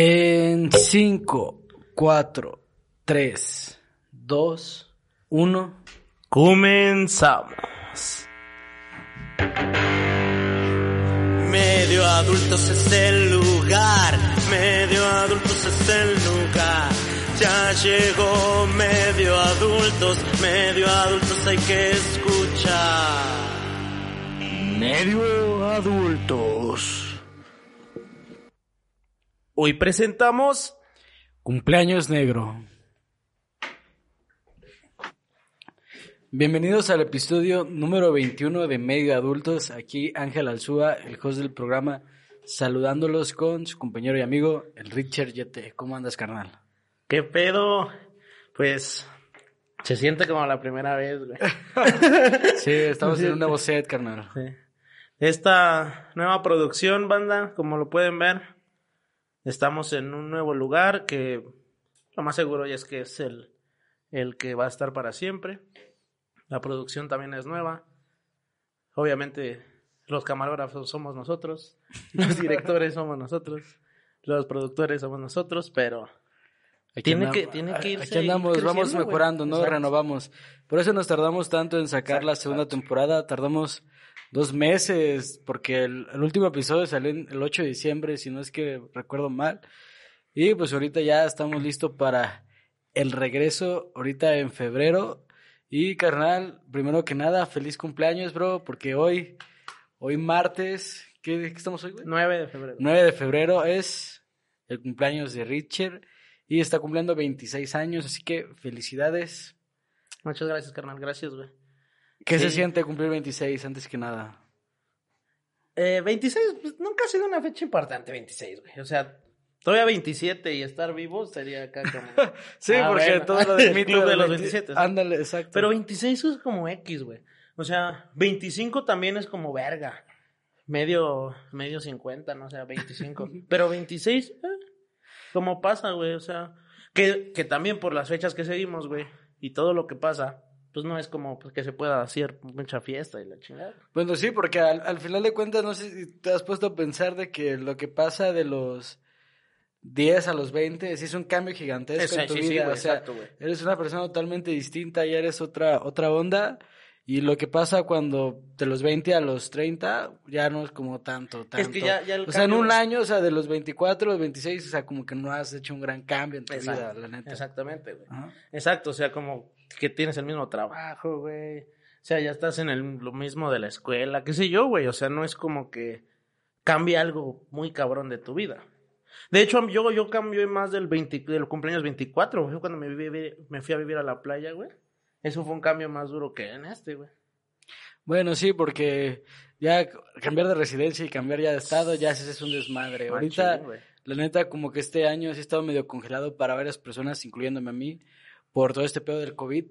En 5, 4, 3, 2, 1. Comenzamos. Medio adultos es el lugar, medio adultos es el lugar. Ya llegó medio adultos, medio adultos hay que escuchar. Medio adultos. Hoy presentamos Cumpleaños negro. Bienvenidos al episodio número 21 de Medio Adultos. Aquí Ángel Alzúa, el host del programa, saludándolos con su compañero y amigo, el Richard Yete. ¿Cómo andas, carnal? ¿Qué pedo? Pues se siente como la primera vez, güey. Sí, estamos en un nuevo set, carnal. Sí. Esta nueva producción, banda, como lo pueden ver, estamos en un nuevo lugar que lo más seguro ya es que es el, el que va a estar para siempre. La producción también es nueva. Obviamente los camarógrafos somos nosotros, los directores somos nosotros, los productores somos nosotros, pero Aquí Tiene andam- que- tiene que irse Aquí andamos, vamos mejorando, ¿no? Exacto. Renovamos. Por eso nos tardamos tanto en sacar la segunda exacto. temporada. Tardamos dos meses, porque el, el último episodio salió en el 8 de diciembre, si no es que recuerdo mal. Y pues ahorita ya estamos listos para el regreso, ahorita en febrero. Y carnal, primero que nada, feliz cumpleaños, bro, porque hoy, hoy martes, ¿qué, qué estamos hoy, güey? 9 de febrero. 9 de febrero es el cumpleaños de Richard y está cumpliendo 26 años, así que felicidades. Muchas gracias, carnal, gracias, güey. ¿Qué se siente cumplir 26 antes que nada? Eh, 26, pues nunca ha sido una fecha importante, 26, güey. O sea, todavía 27 y estar vivo sería acá como... Sí, Ah, porque bueno. todo lo del mito Club de los 20 27, sí. Ándale, exacto. Pero 26 es como X, güey. O sea, 25 también es como verga. Medio, medio 50, no o sea, 25. Pero 26, eh, como pasa, güey. O sea, que, que también por las fechas que seguimos, güey, y todo lo que pasa, pues no es como pues, que se pueda hacer mucha fiesta y la chingada. Bueno, sí, porque al, al final de cuentas, no sé si te has puesto a pensar de que lo que pasa de los 10 a los 20 sí es un cambio gigantesco en tu Sí, sí, vida. güey, o sea, exacto, eres una persona totalmente distinta, ya eres otra, otra onda. Y lo que pasa cuando de los 20 a los 30 ya no es como tanto, tanto. Es que ya- ya el o sea, en un año, o sea, de los 24 a los 26, o sea, como que no has hecho un gran cambio en tu vida, Exacto, la neta. Exactamente, güey. Ajá. Exacto, o sea, como que tienes el mismo trabajo, güey. O sea, ya estás en el, lo mismo de la escuela, qué sé yo, güey. O sea, no es como que cambie algo muy cabrón de tu vida. De hecho, yo, yo cambié más del, 20, del cumpleaños 24, güey. Cuando me, viví- me fui a vivir a la playa, güey. Eso fue un cambio más duro que en este, güey. Bueno, sí, porque ya cambiar de residencia y cambiar ya de estado, ya ese es un desmadre. Ahorita, la neta, como que este año sí ha estado medio congelado para varias personas, incluyéndome a mí, por todo este pedo del COVID,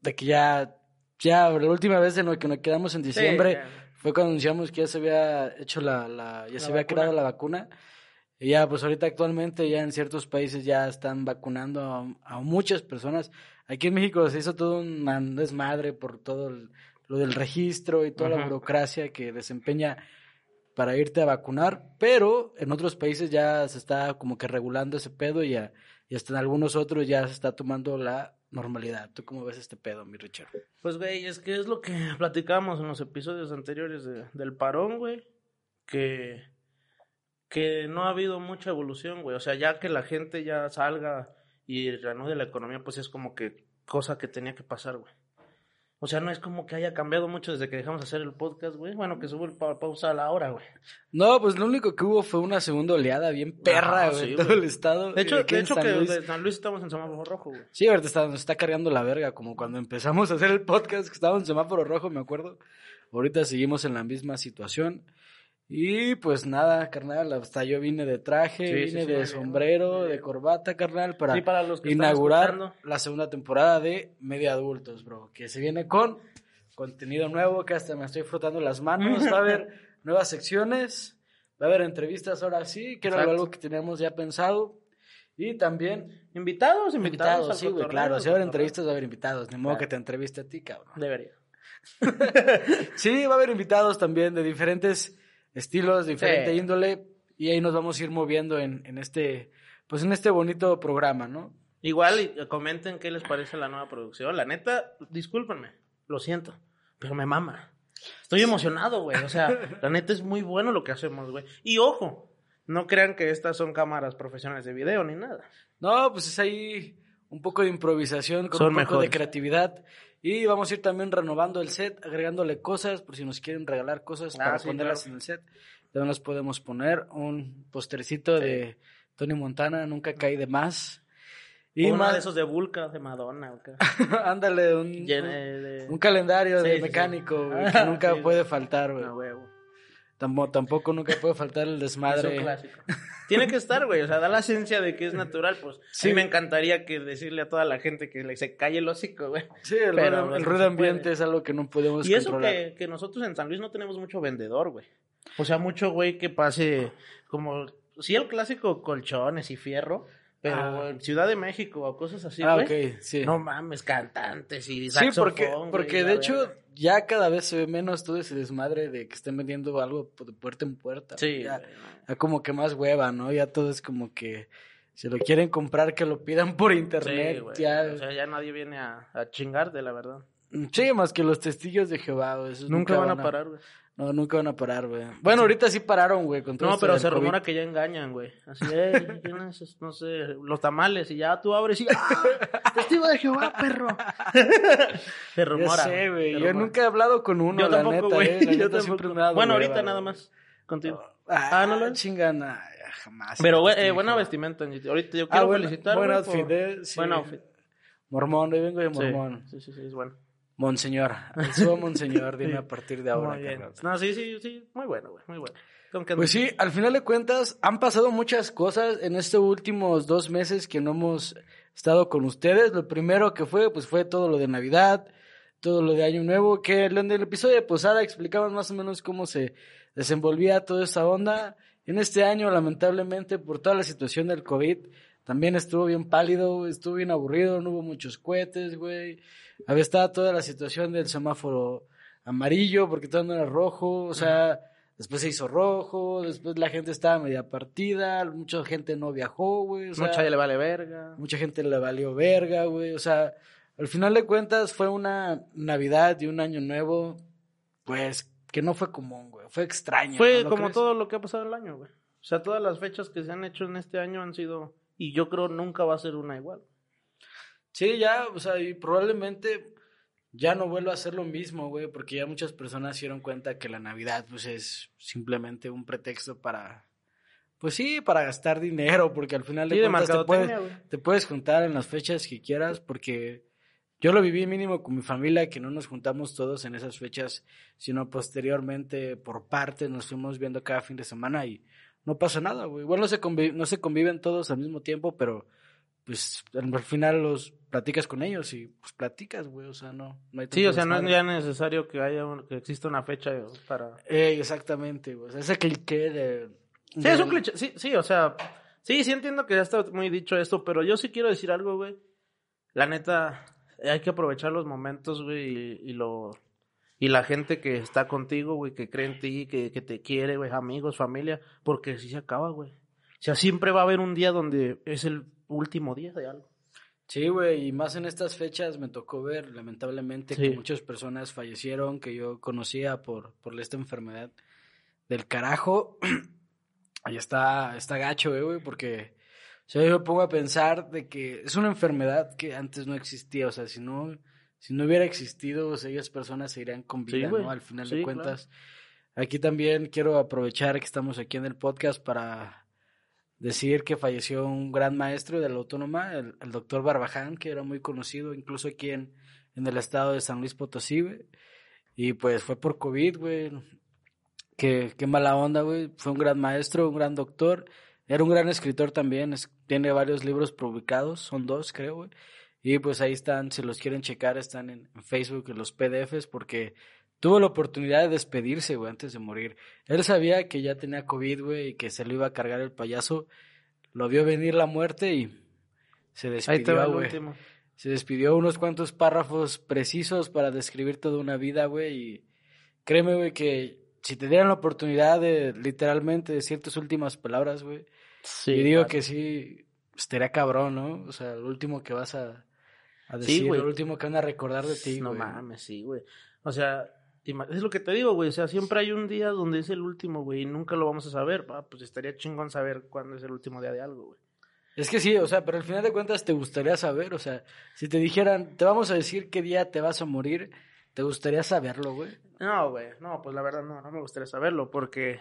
de que ya, ya, la última vez en lo que nos quedamos en diciembre ya. fue cuando anunciamos que ya se había hecho la, la ya La se había vacuna. creado la vacuna. Y ya, pues ahorita actualmente ya en ciertos países ya están vacunando a, a muchas personas. Aquí en México se hizo todo un desmadre por todo el- lo del registro y toda la Ajá. burocracia que desempeña para irte a vacunar, pero en otros países ya se está como que regulando ese pedo y, y hasta en algunos otros ya se está tomando la normalidad. ¿Tú cómo ves este pedo, mi Richard? Pues, güey, es que es lo que platicamos en los episodios anteriores de- del parón, güey. Que, que no ha habido mucha evolución, güey. O sea, ya que la gente ya salga y reanude la economía, pues es como que cosa que tenía que pasar, güey. O sea, no es como que haya cambiado mucho desde que dejamos de hacer el podcast, güey. Bueno, que subo el pa- pausa a la hora, güey. No, pues lo único que hubo fue una segunda oleada bien perra, Ajá, güey, sí, en todo el estado. De hecho, aquí de hecho San que Luis. de San Luis estamos en semáforo rojo, güey. Sí, ahorita está, nos está cargando la verga, como cuando empezamos a hacer el podcast, que estaba en semáforo rojo, me acuerdo. Ahorita seguimos en la misma situación. Y pues nada, carnal, hasta yo vine de traje, Sí, vine sí, de sombrero, de corbata, carnal, para los que inaugurar la segunda temporada de Media Adultos, bro. Que se viene con contenido nuevo, que hasta me estoy frotando las manos. Va a haber nuevas secciones, va a haber entrevistas ahora sí, que era algo que teníamos ya pensado. Y también Invitados, invitados. sí, güey, claro. Si va a haber entrevistas, va a haber invitados. Ni modo Claro. que te entreviste a ti, cabrón. Debería. Sí, va a haber invitados también de diferentes estilos, diferente Sí. índole. y ahí nos vamos a ir moviendo en, en este, pues en este bonito programa, ¿no? Igual y comenten qué les parece la nueva producción. La neta, discúlpenme, lo siento, pero me mama. Estoy emocionado, güey. O sea, la neta es muy bueno lo que hacemos, güey. Y ojo, no crean que estas son cámaras profesionales de video ni nada. No, pues es ahí un poco de improvisación con un poco de creatividad. Y vamos a ir también renovando el set, agregándole cosas, por si nos quieren regalar cosas ah, para ponerlas en el set. También nos podemos poner un postercito de Tony Montana, nunca cae de más. Y más de esos de Vulca, de Madonna. Ándale, un, un, calendario de mecánico que nunca puede faltar, güey. Tampoco, nunca puede faltar el desmadre. clásico. Tiene que estar, güey. O sea, da la esencia de que es natural. Pues sí. me encantaría que decirle a toda la gente que le se calle el hocico, güey. Sí, el, ruido, el ruido ambiente es algo que no podemos Y eso que, que nosotros en San Luis no tenemos mucho vendedor, güey. O sea, mucho güey que pase como... Sí, el clásico colchones y fierro pero ah. en Ciudad de México o cosas así, ah, güey. sí. No mames, cantantes y saxofón, Sí, porque, porque de hecho ya cada vez se ve menos todo ese desmadre de que estén vendiendo algo de puerta en puerta. Sí. Ya, como que más hueva, ¿no? Ya todo es como que si lo quieren comprar que lo pidan por internet. Sí, ya... O sea, ya nadie viene a, a chingarte, la verdad. Sí, más que los testigos de Jehová, Esos nunca, van a parar, güey. No, nunca van a parar, güey. Bueno, ahorita sí pararon, güey. no, pero se rumora que ya engañan, güey. Así, eh, no sé, los tamales y ya tú abres y ¡Ah! ¡Testigo de Jehová, perro! se rumora. sé, güey. Yo nunca he hablado con uno, Yo la tampoco, neta, eh. La yo neta me dado, Bueno, ahorita nada más. Contigo. Ah, no lo chingana. Jamás. Pero, güey, eh, buena vestimenta. Ahorita yo ah, quiero felicitar, Buen outfit, eh. Buen outfit. Mormón, hoy vengo de mormón. Sí, sí, sí, es bueno. Monseñor, subo Monseñor, dime a partir de ahora. No, sí, sí, sí, muy bueno, güey, muy bueno. Pues sí, al final de cuentas han pasado muchas cosas en estos últimos dos meses que no hemos estado con ustedes. Lo primero que fue, pues fue todo lo de Navidad, todo lo de Año Nuevo, que en el episodio de Posada explicamos más o menos cómo se desenvolvía toda esa onda. En este año, lamentablemente, por toda la situación del COVID, también estuvo bien pálido, estuvo bien aburrido, no hubo muchos cohetes, güey. Había estado toda la situación del semáforo amarillo porque todo no era rojo, o sea, después se hizo rojo, después la gente estaba media partida, mucha gente no viajó, güey. O sea, mucha le vale verga. Mucha gente le valió verga, güey. O sea, al final de cuentas fue una Navidad y un año nuevo, pues, que no fue común, güey. Fue extraño. Fue como todo lo que ha pasado el año, güey. O sea, todas las fechas que se han hecho en este año han sido, y yo creo nunca va a ser una igual. Sí, ya, o sea, y probablemente ya no vuelva a ser lo mismo, güey, porque ya muchas personas se dieron cuenta que la Navidad, pues, es simplemente un pretexto para, pues sí, para gastar dinero, porque al final de cuentas te, puedes, te puedes juntar en las fechas que quieras, porque yo lo viví mínimo con mi familia, que no nos juntamos todos en esas fechas, sino posteriormente por parte nos fuimos viendo cada fin de semana y no pasa nada, güey. Igual no se, no se conviven todos al mismo tiempo, pero pues al final los platicas con ellos y pues platicas, güey, o sea, no, no hay Sí, o sea, no es ya necesario que haya que exista una fecha para eh, exactamente, güey. Ese cliché de, Sí, es un cliché. Sí, sí, o sea, sí, sí entiendo que ya está muy dicho esto, pero yo sí quiero decir algo, güey. La neta hay que aprovechar los momentos, güey, y, lo y la gente que está contigo, güey, que cree en ti, que, que te quiere, güey, amigos, familia, porque si se acaba, güey. O sea, siempre va a haber un día donde es el último día de algo. Sí, güey, y más en estas fechas me tocó ver, lamentablemente, que muchas personas fallecieron que yo conocía por, por esta enfermedad del carajo. Ahí está, está gacho, eh, güey, porque o sea, yo me pongo a pensar de que es una enfermedad que antes no existía, o sea, si no, si no hubiera existido, o sea, esas personas se irían con vida, ¿no? Al final de cuentas. Aquí también quiero aprovechar que estamos aquí en el podcast para decir que falleció un gran maestro de la autónoma, el, doctor Barbaján, que era muy conocido incluso aquí en, en el estado de San Luis Potosí, güey. Y pues fue por COVID, güey. Qué, qué mala onda, güey. Fue un gran maestro, un gran doctor. Era un gran escritor también. tiene varios libros publicados, son dos, creo, güey. Y pues ahí están, si los quieren checar, están en, en Facebook, en los PDFs, porque tuvo la oportunidad de despedirse, güey, antes de morir. Él sabía que ya tenía COVID, güey, y que se lo iba a cargar el payaso. Lo vio venir la muerte y se despidió, güey. Se despidió unos cuantos párrafos precisos para describir toda una vida, güey, y créeme, güey, que si te dieran la oportunidad de literalmente decir tus últimas palabras, güey, Sí, yo digo que sí, estaría cabrón, ¿no? O sea, lo último que vas a, a Sí, decir, güey. lo último que van a recordar de ti, No güey. mames, sí, güey. O sea, es lo que te digo, güey. O sea, siempre hay un día donde es el último, güey, y nunca lo vamos a saber. Ah, pues estaría chingón saber cuándo es el último día de algo, güey. Es que sí, o sea, pero al final de cuentas te gustaría saber, o sea, si te dijeran, te vamos a decir qué día te vas a morir, ¿te gustaría saberlo, güey? No, güey, no, pues la verdad no, no me gustaría saberlo, porque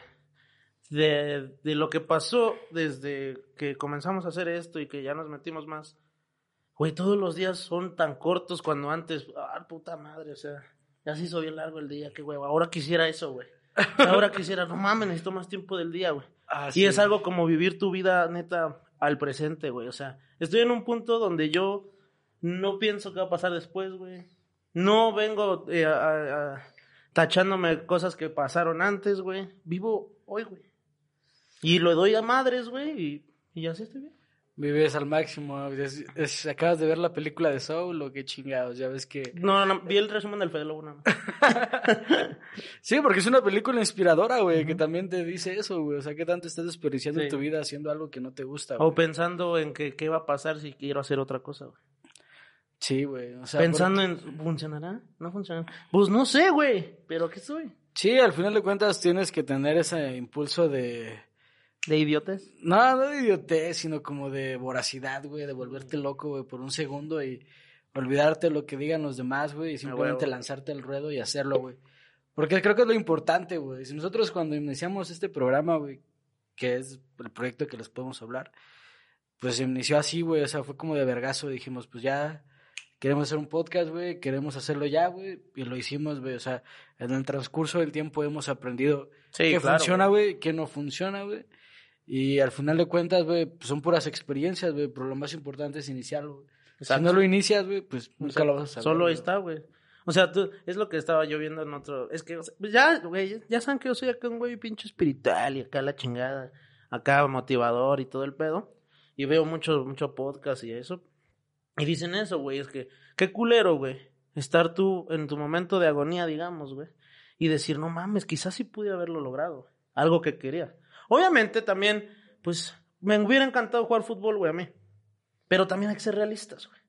de, de lo que pasó desde que comenzamos a hacer esto y que ya nos metimos más, güey, todos los días son tan cortos cuando antes, ah, puta madre, o sea, ya se hizo bien largo el día, qué huevo, ahora quisiera eso, güey. Ahora quisiera, no mames, necesito más tiempo del día, güey. Y es algo como vivir tu vida neta al presente, güey. O sea, estoy en un punto donde yo no pienso qué va a pasar después, güey. No vengo eh, a- a- a- tachándome cosas que pasaron antes, güey. Vivo hoy, güey. Y lo doy a madres, güey, y, y así estoy bien. Vives al máximo, es- es- acabas de ver la película de Soul o qué chingados, ya ves que... No, no, vi el resumen del Fede Lobo. Sí, porque es una película inspiradora, güey, que también te dice eso, güey, o sea, qué tanto estás desperdiciando Sí. tu vida haciendo algo que no te gusta, O güey. pensando en que qué va a pasar si quiero hacer otra cosa, güey. Sí, güey, o sea... Pensando en, ¿funcionará? ¿No funcionará? Pues no sé, güey, pero ¿qué soy? Sí, al final de cuentas tienes que tener ese impulso de... ¿De idiotes? No, no de idiotez, sino como de voracidad, güey, de volverte loco, güey, por un segundo y olvidarte lo que digan los demás, güey, y simplemente huevo. lanzarte al ruedo y hacerlo, güey. Porque creo que es lo importante, güey. Si nosotros cuando iniciamos este programa, güey, que es el proyecto que les podemos hablar, pues se inició así, güey, o sea, fue como de vergazo, dijimos, pues ya queremos hacer un podcast, güey, queremos hacerlo ya, güey, y lo hicimos, güey, o sea, en el transcurso del tiempo hemos aprendido Sí, qué claro, funciona, güey, qué no funciona, güey. Y al final de cuentas, güey, pues son puras experiencias, güey, pero lo más importante es iniciarlo. Si no lo inicias, güey, pues nunca lo vas a saber. Solo ahí está, güey. O sea, tú, es lo que estaba yo viendo en otro. Es que, o sea, pues ya, güey, ya saben que yo soy acá un güey pinche espiritual y acá la chingada. Acá motivador y todo el pedo. Y veo mucho, mucho podcast y eso. Y dicen eso, güey, es que, qué culero, güey. Estar tú en tu momento de agonía, digamos, güey. Y decir, no mames, quizás sí pude haberlo logrado. Algo que quería. Obviamente también, pues, me hubiera encantado jugar fútbol, güey, a mí. Pero también hay que ser realistas, güey.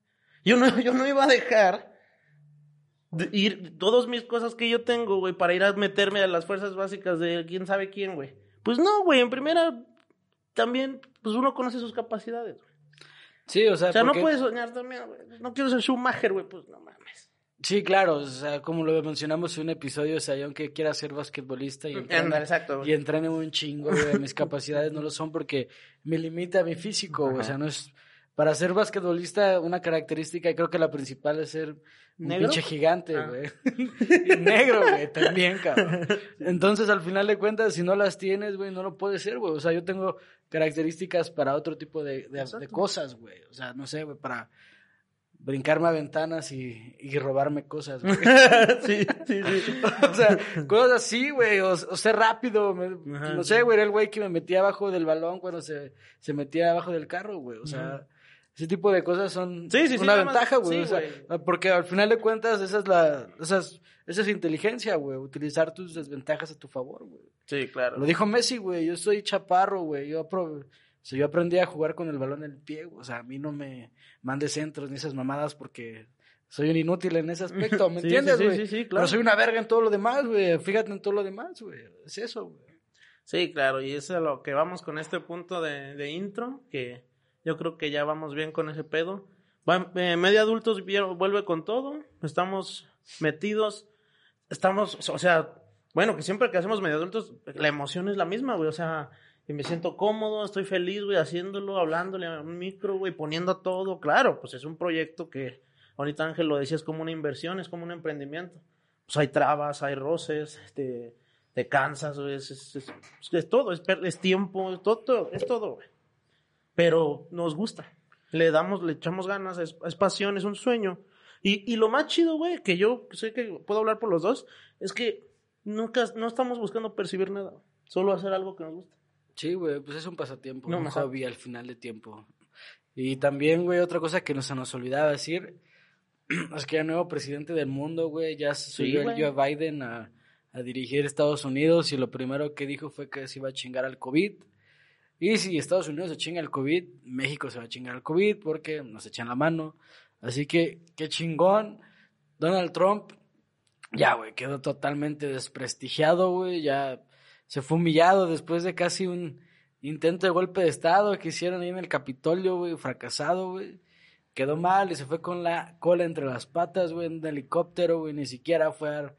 Yo no, yo no iba a dejar de ir todas mis cosas que yo tengo, güey, para ir a meterme a las fuerzas básicas de quién sabe quién, güey. Pues no, güey, en primera también, pues uno conoce sus capacidades, güey. Sí, o sea, O sea, porque- no puedes soñar también, güey. No quiero ser Schumacher, güey, pues no mames. Sí, claro, o sea, como lo mencionamos en un episodio, o sea, yo aunque quiera ser basquetbolista y entrene, exacto, y entrene un chingo, güey, mis capacidades no lo son porque me limita mi físico, güey, o sea, no es... Para ser basquetbolista, una característica, y creo que la principal es ser un ¿Negro? pinche gigante, Ah. güey. y negro, güey, también, cabrón. Entonces, al final de cuentas, si no las tienes, güey, no lo puedes ser, güey. O sea, yo tengo características para otro tipo de, de- cosas, güey. O sea, no sé, güey, para brincarme a ventanas y, y robarme cosas, güey. sí, sí, sí. o sea, cosas así, güey, o, o ser rápido, me- Ajá, no sé, güey, era el güey que me metía abajo del balón cuando se, se metía abajo del carro, güey, o sea, ese tipo de cosas son Sí, sí, sí, una ventaja, güey, o sea, güey. porque al final de cuentas esa es la, esa es, esa es inteligencia, güey, utilizar tus desventajas a tu favor, güey. Sí, claro. Lo dijo Messi, güey, yo soy chaparro, güey, yo, o sea, yo aprendí a jugar con el balón en el pie, o sea, a mí no me mande centros ni esas mamadas porque soy un inútil en ese aspecto, ¿me Sí, entiendes, sí, güey? sí, sí, sí, Pero claro. soy una verga en todo lo demás, güey, fíjate en todo lo demás, güey, es eso, güey. Sí, claro, y eso es a lo que vamos con este punto de, de intro, que yo creo que ya vamos bien con ese pedo. Va, eh, media adultos vuelve con todo, estamos metidos, estamos, o sea, bueno, que siempre que hacemos media adultos, la emoción es la misma, güey, o sea, y me siento cómodo, estoy feliz, güey, haciéndolo, hablándole a un micro, güey, poniendo todo, claro, pues es un proyecto que, ahorita Ángel lo decía, es como una inversión, es como un emprendimiento. Pues hay trabas, hay roces, este, te cansas, güey, es, es, es- es todo, es, tiempo, todo, todo, es todo, güey. Pero nos gusta, le damos, le echamos ganas, es, es pasión, es un sueño. Y, y lo más chido, güey, que yo sé que puedo hablar por los dos, es que nunca, no estamos buscando percibir nada, solo hacer algo que nos gusta. Sí, güey, pues es un pasatiempo, No, un ajá. hobby al final de tiempo. Y también, güey, otra cosa que no se nos olvidaba decir es que el nuevo presidente del mundo, güey, ya subió güey. el Joe Biden a, a dirigir Estados Unidos y lo primero que dijo fue que se iba a chingar al COVID. Y si Estados Unidos se chinga el COVID, México se va a chingar al COVID porque nos echan la mano. Así que, qué chingón. Donald Trump, ya, güey, quedó totalmente desprestigiado, güey. Ya se fue humillado después de casi un intento de golpe de Estado que hicieron ahí en el Capitolio, güey, fracasado, güey. Quedó mal y se fue con la cola entre las patas, güey, en un helicóptero, güey. Ni siquiera fue a,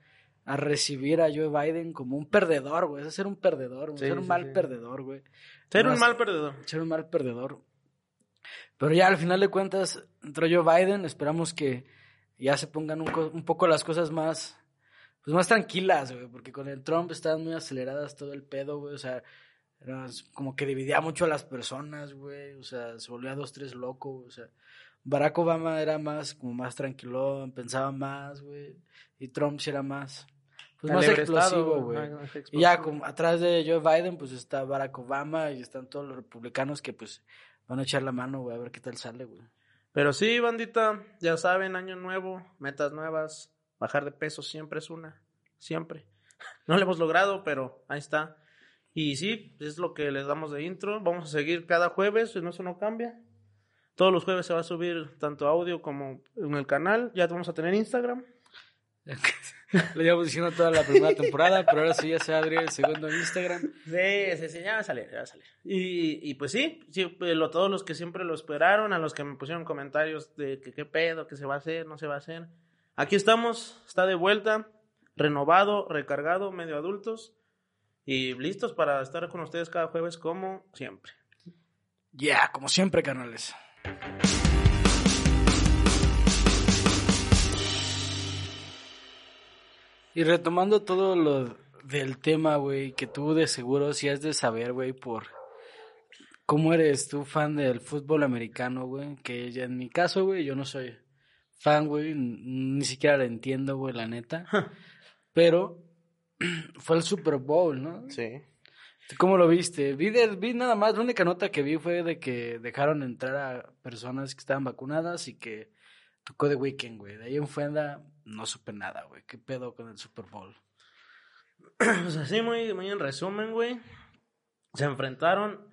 a recibir a Joe Biden como un perdedor, güey. Es ser un perdedor, güey. Sí, ser un sí, mal sí. perdedor, güey. Ser un mal perdedor. ser un mal perdedor. Pero ya al final de cuentas entró Joe Biden, esperamos que ya se pongan un poco las cosas más, pues más tranquilas, güey, porque con el Trump estaban muy aceleradas todo el pedo, güey, o sea, era como que dividía mucho a las personas, güey, o sea, se volvía dos, tres loco, güey, o sea, Barack Obama era más, como más tranquilón, pensaba más, güey, y Trump sí era más, pues más explosivo, güey. Y ya como atrás de Joe Biden, pues está Barack Obama y están todos los republicanos que pues van a echar la mano, güey, a ver qué tal sale, güey. Pero sí, bandita, ya saben, año nuevo, metas nuevas, bajar de peso siempre es una, siempre. No lo hemos logrado, pero ahí está. Y sí, es lo que les damos de intro. Vamos a seguir cada jueves, no, eso no cambia. Todos los jueves se va a subir tanto audio como en el canal. Ya vamos a tener Instagram. Lo llevamos diciendo toda la primera temporada, pero ahora sí ya se abre el segundo Instagram. Sí, sí, sí, ya va a salir, ya va a salir. Y, y pues sí, sí pues, lo, todos los que siempre lo esperaron, a los que me pusieron comentarios de que qué pedo, que se va a hacer, no se va a hacer. Aquí estamos, está de vuelta, renovado, recargado, medio adultos y listos para estar con ustedes cada jueves como siempre. Ya, como siempre, canales. Y retomando todo lo del tema, güey, que tú de seguro sí has de saber, güey, por cómo eres tú fan del fútbol americano, güey, que ya en mi caso, güey, yo no soy fan, güey, ni siquiera lo entiendo, güey, la neta. Pero fue el Super Bowl, ¿no? Sí. ¿Cómo lo viste? Vi, de- vi nada más, la única nota que vi fue de que dejaron entrar a personas que estaban vacunadas y que tocó de weekend, güey. De ahí en fuera no supe nada, güey. ¿Qué pedo con el Super Bowl? Pues así, muy, muy en resumen, güey. Se enfrentaron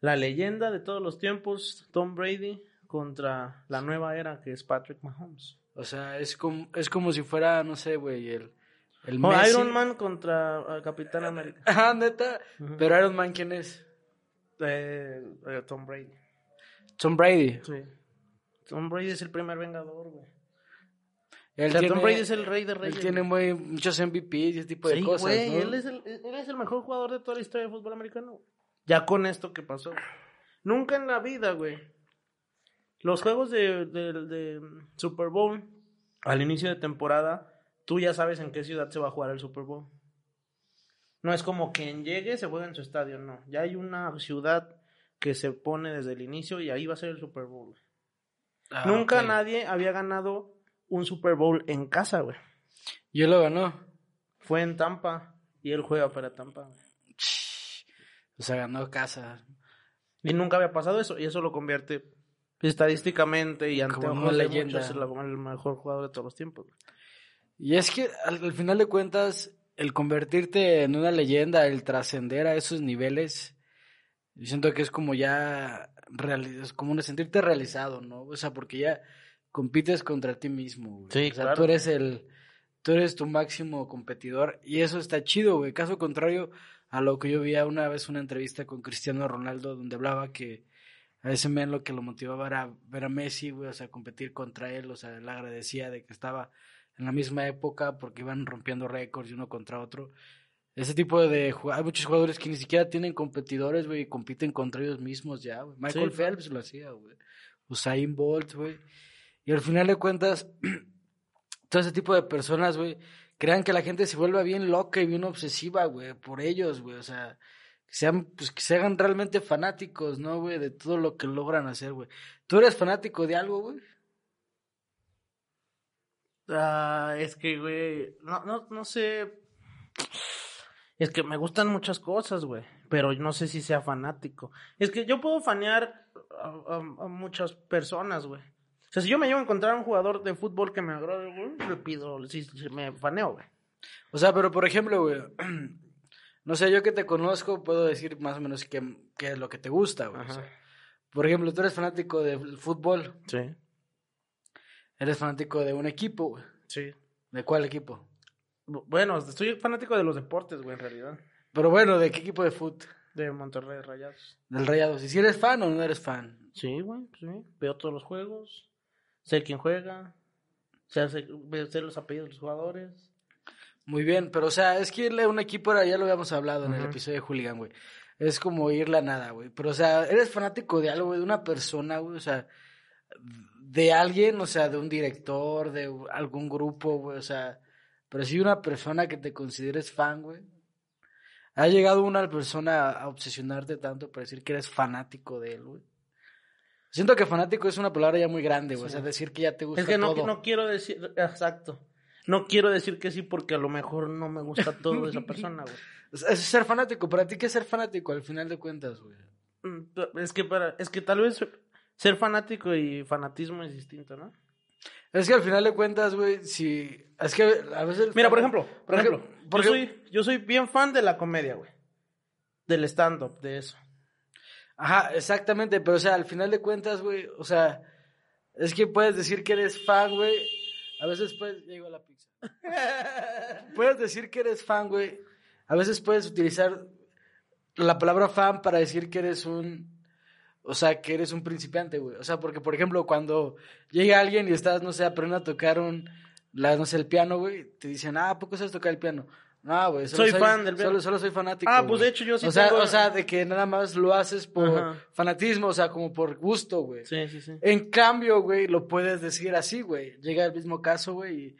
la leyenda de todos los tiempos, Tom Brady, contra la nueva era que es Patrick Mahomes. O sea, es como, es como si fuera, no sé, güey, el, el O Messi. Iron Man contra eh, Capitán América. Ah, neta. Pero Iron Man, ¿quién es? Eh, eh, Tom Brady. Tom Brady. Sí. Tom Brady es el primer vengador, güey. Él tiene, Tom Brady es el rey de él reyes. tiene güey. muy, muchos MVP y ese tipo de Sí, cosas, güey, ¿no? él, es el, él es el mejor jugador de toda la historia del fútbol americano. Ya con esto que pasó. Nunca en la vida, güey. Los juegos de, de- de Super Bowl, al inicio de temporada, tú ya sabes en qué ciudad se va a jugar el Super Bowl. No es como quien llegue se juega en su estadio, no. Ya hay una ciudad que se pone desde el inicio y ahí va a ser el Super Bowl. Ah, Nunca nadie había ganado un Super Bowl en casa, güey. Y él lo ganó. Fue en Tampa y él juega para Tampa. güey. O sea, ganó casa. Y nunca había pasado eso, y eso lo convierte estadísticamente y ante una leyenda. muchos, el, mejor jugador de todos los tiempos. Y es que al, al final de cuentas, el convertirte en una leyenda, el trascender a esos niveles, yo siento que es como ya, es como un sentirte realizado, ¿no? O sea, porque ya compites contra ti mismo, güey. Sí, o sea, claro. tú eres el, tú eres tu máximo competidor y eso está chido, güey. Caso contrario a lo que yo vi una vez una entrevista con Cristiano Ronaldo donde hablaba que a ese men lo que lo motivaba era ver a Messi, güey, o sea, competir contra él, o sea, él agradecía de que estaba en la misma época porque iban rompiendo récords y uno contra otro. Ese tipo de hay muchos jugadores que ni siquiera tienen competidores, güey, y compiten contra ellos mismos ya, güey. Michael Sí. Phelps lo hacía, güey. Usain Bolt, güey. Y al final de cuentas, todo ese tipo de personas, güey, crean que la gente se vuelva bien loca y bien obsesiva, güey, por ellos, güey. O sea, que sean, pues que se hagan realmente fanáticos, ¿no, güey? De todo lo que logran hacer, güey. ¿Tú eres fanático de algo, güey? Ah, es que, güey, no, no, no sé. Es que me gustan muchas cosas, güey, pero no sé si sea fanático. Es que yo puedo fanear a, a- a muchas personas, güey. O sea, si yo me llevo a encontrar a un jugador de fútbol que me agrade, güey, le pido, si, si me faneo, güey. O sea, pero por ejemplo, güey, no sé, yo que te conozco puedo decir más o menos qué, qué es lo que te gusta, güey. o Ajá. sea, por ejemplo, tú eres fanático del fútbol, Sí. eres fanático de un equipo, güey. Sí. ¿De cuál equipo? Bu- Bueno, soy fanático de los deportes, güey, en realidad. Pero bueno, ¿de qué equipo de fútbol? De Monterrey Rayados. Del Rayados. ¿Y si eres fan o no eres fan? Sí, güey, sí. Veo todos los juegos. Sé quién juega. Sé, sé, sé los apellidos de los jugadores. Muy bien, pero o sea, es que irle a un equipo, era- ya lo habíamos hablado en el episodio de Hooligan, güey. Es como irle a nada, güey. Pero o sea, eres fanático de algo, güey, de una persona, güey, o sea, de alguien, o sea, de un director, de algún grupo, güey, o sea, pero si una persona que te consideres fan, güey. ¿Ha llegado una persona a obsesionarte tanto para decir que eres fanático de él, güey? Siento que fanático es una palabra ya muy grande, güey. O sea, decir que ya te gusta Es que no, todo. no quiero decir, exacto. No quiero decir que sí porque a lo mejor no me gusta todo de esa persona, güey. Ser fanático. ¿Para ti qué es ser fanático al final de cuentas, güey? Mm, Es que para, es que tal vez ser fanático y fanatismo es distinto, ¿no? Es que al final de cuentas, güey, si... Es que a veces... Mira, por ejemplo, por ejemplo, ejemplo, por yo, soy, yo soy bien fan de la comedia, güey. Del stand-up, de eso. Ajá, exactamente, pero o sea, al final de cuentas, güey, o sea, es que puedes decir que eres fan, güey. A veces puedes... Ya llegó la pizza. Puedes decir que eres fan, güey. A veces puedes utilizar la palabra fan para decir que eres un... O sea, que eres un principiante, güey. O sea, porque, por ejemplo, cuando llega alguien y estás, no sé, aprendiendo a tocar un... La, no sé, el piano, güey, te dicen, ah, ¿a poco sabes tocar el piano? No, güey. Soy fan del. Solo, solo soy fanático. Ah, pues, de hecho, yo sí o sea, tengo- O sea, de que nada más lo haces por Ajá. fanatismo, o sea, como por gusto, güey. Sí, sí, sí. En cambio, güey, lo puedes decir así, güey. Llega el mismo caso, güey, y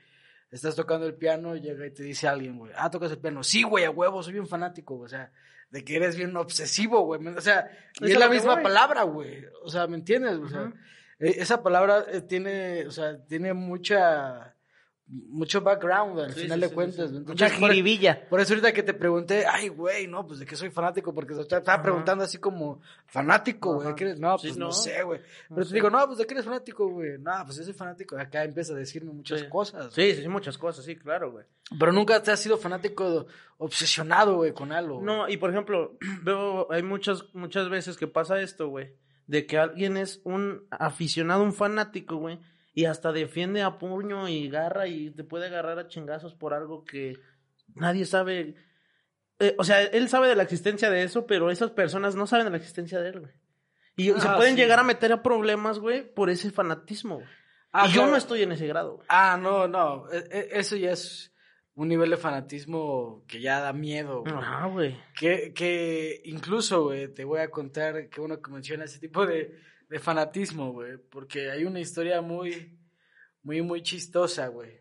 estás tocando el piano y llega y te dice alguien, güey, ah, tocas el piano. Sí, güey, a huevo, soy bien fanático, güey. O sea, de que eres bien obsesivo, güey. O sea, y Es la misma voy. palabra, güey. O sea, ¿me entiendes? O sea, eh, esa palabra eh, tiene, o sea, tiene mucha, mucho background al Sí, final sí, de sí, cuentas. Mucha Entonces, por- jiribilla. por eso ahorita que te pregunté, ay, güey, no, pues de que soy fanático, porque te estaba Ajá. preguntando así como fanático, güey. ¿qué eres? No, Sí, pues no, no. sé, güey. No Pero sé. te digo, no, pues de qué eres fanático, güey. No, pues yo soy fanático. Acá empieza a decirme muchas Sí. cosas. Sí, sí, sí, muchas cosas, sí, claro, güey. Pero nunca te has sido fanático, obsesionado, güey, con algo. No, y por ejemplo, veo, hay muchas, muchas veces que pasa esto, güey, de que alguien es un aficionado, un fanático, güey, y hasta defiende a puño y garra y te puede agarrar a chingazos por algo que nadie sabe. Eh, o sea, él sabe de la existencia de eso, pero esas personas no saben de la existencia de él, güey. Y, y se Ah, pueden sí. llegar a meter a problemas, güey, por ese fanatismo, güey. Ah, y yo no estoy en ese grado, güey. Ah, no, no. e- e- Eso ya es un nivel de fanatismo que ya da miedo. güey. Ajá, güey. Que, que incluso, güey, te voy a contar que uno que menciona ese tipo de, de fanatismo, güey, porque hay una historia muy, muy, muy chistosa, güey,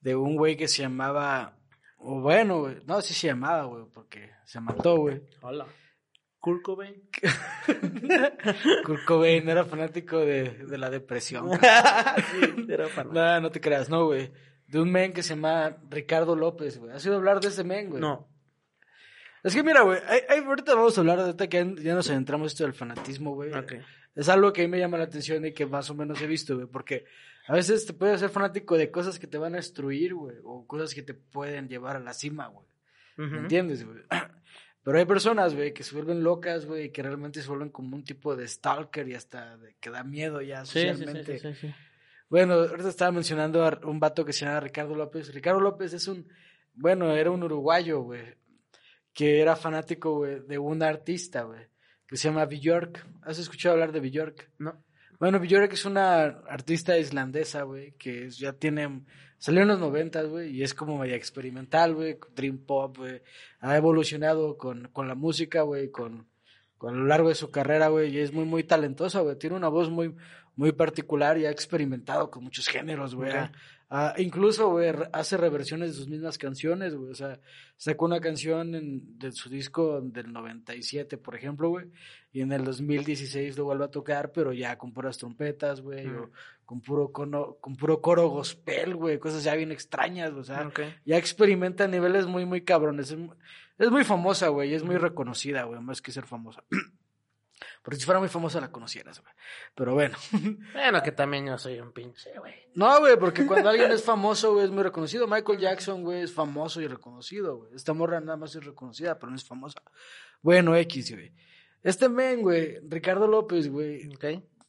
de un güey que se llamaba, o bueno, güey, no, sí se llamaba, güey, porque se mató, güey. Hola. Kurt Cobain. Kurt Cobain era fanático de, de la depresión. sí, era fanático. no, no te creas, no, güey. De un men que se llama Ricardo López, güey. ¿Has oído hablar de ese men, güey? No. Es que mira, güey, ahorita vamos a hablar de que ya nos adentramos esto del fanatismo, güey. Ok. Es algo que a mí me llama la atención y que más o menos he visto, güey, porque a veces te puedes ser fanático de cosas que te van a destruir, güey, o cosas que te pueden llevar a la cima, güey. ¿Me entiendes, güey? Pero hay personas, güey, que se vuelven locas, güey, que realmente se vuelven como un tipo de stalker y hasta de que da miedo ya Sí, sí, sí, socialmente. sí, sí, sí. Bueno, ahorita estaba mencionando a un vato que se llama Ricardo López. Ricardo López es un, bueno, era un uruguayo, güey, que era fanático, güey, de un artista, güey, que se llama Björk. ¿Has escuchado hablar de Björk? No. Bueno, Björk es una artista islandesa, güey, que ya tiene, salió en los noventas, güey, y es como media experimental, güey, dream pop, güey. Ha evolucionado con, con la música, güey, con, con a lo largo de su carrera, güey, y es muy, muy talentosa, güey. Tiene una voz muy, muy particular y ha experimentado con muchos géneros, güey. Ha- ha- incluso, güey, hace reversiones de sus mismas canciones, güey. O sea, sacó una canción en, de su disco del 97, por ejemplo, güey. Y en el 2016 lo vuelve a tocar, pero ya con puras trompetas, güey. Mm. O con puro, cono- con puro coro gospel, güey. Cosas ya bien extrañas, o sea ya experimenta a niveles muy, muy cabrones. Es, es muy famosa, güey, y es muy reconocida, güey, más que ser famosa. Porque si fuera muy famosa la conocieras, güey. Pero bueno. Bueno, que también yo soy un pinche, güey. No, güey, porque cuando alguien es famoso, güey, es muy reconocido. Michael Jackson, güey, es famoso y reconocido, güey. Esta morra nada más es reconocida, pero no es famosa. Bueno, X, güey. Este men, güey, Ricardo López, güey. Ok.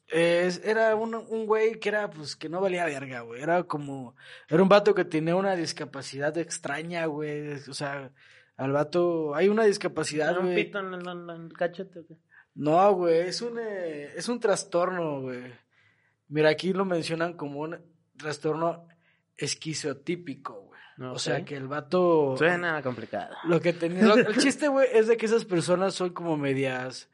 Es, era un, un güey que era, pues, que no valía verga, güey. Era como, era un vato que tenía una discapacidad extraña, güey. O sea, al vato, hay una discapacidad, ¿Un güey. pito en el, en el cachete qué? No, güey, es un, eh, es un trastorno, güey. Mira, aquí lo mencionan como un trastorno esquizotípico, güey. O sea, que el vato... Suena complicado. Lo que lo- el chiste, güey, es de que esas personas son como medias,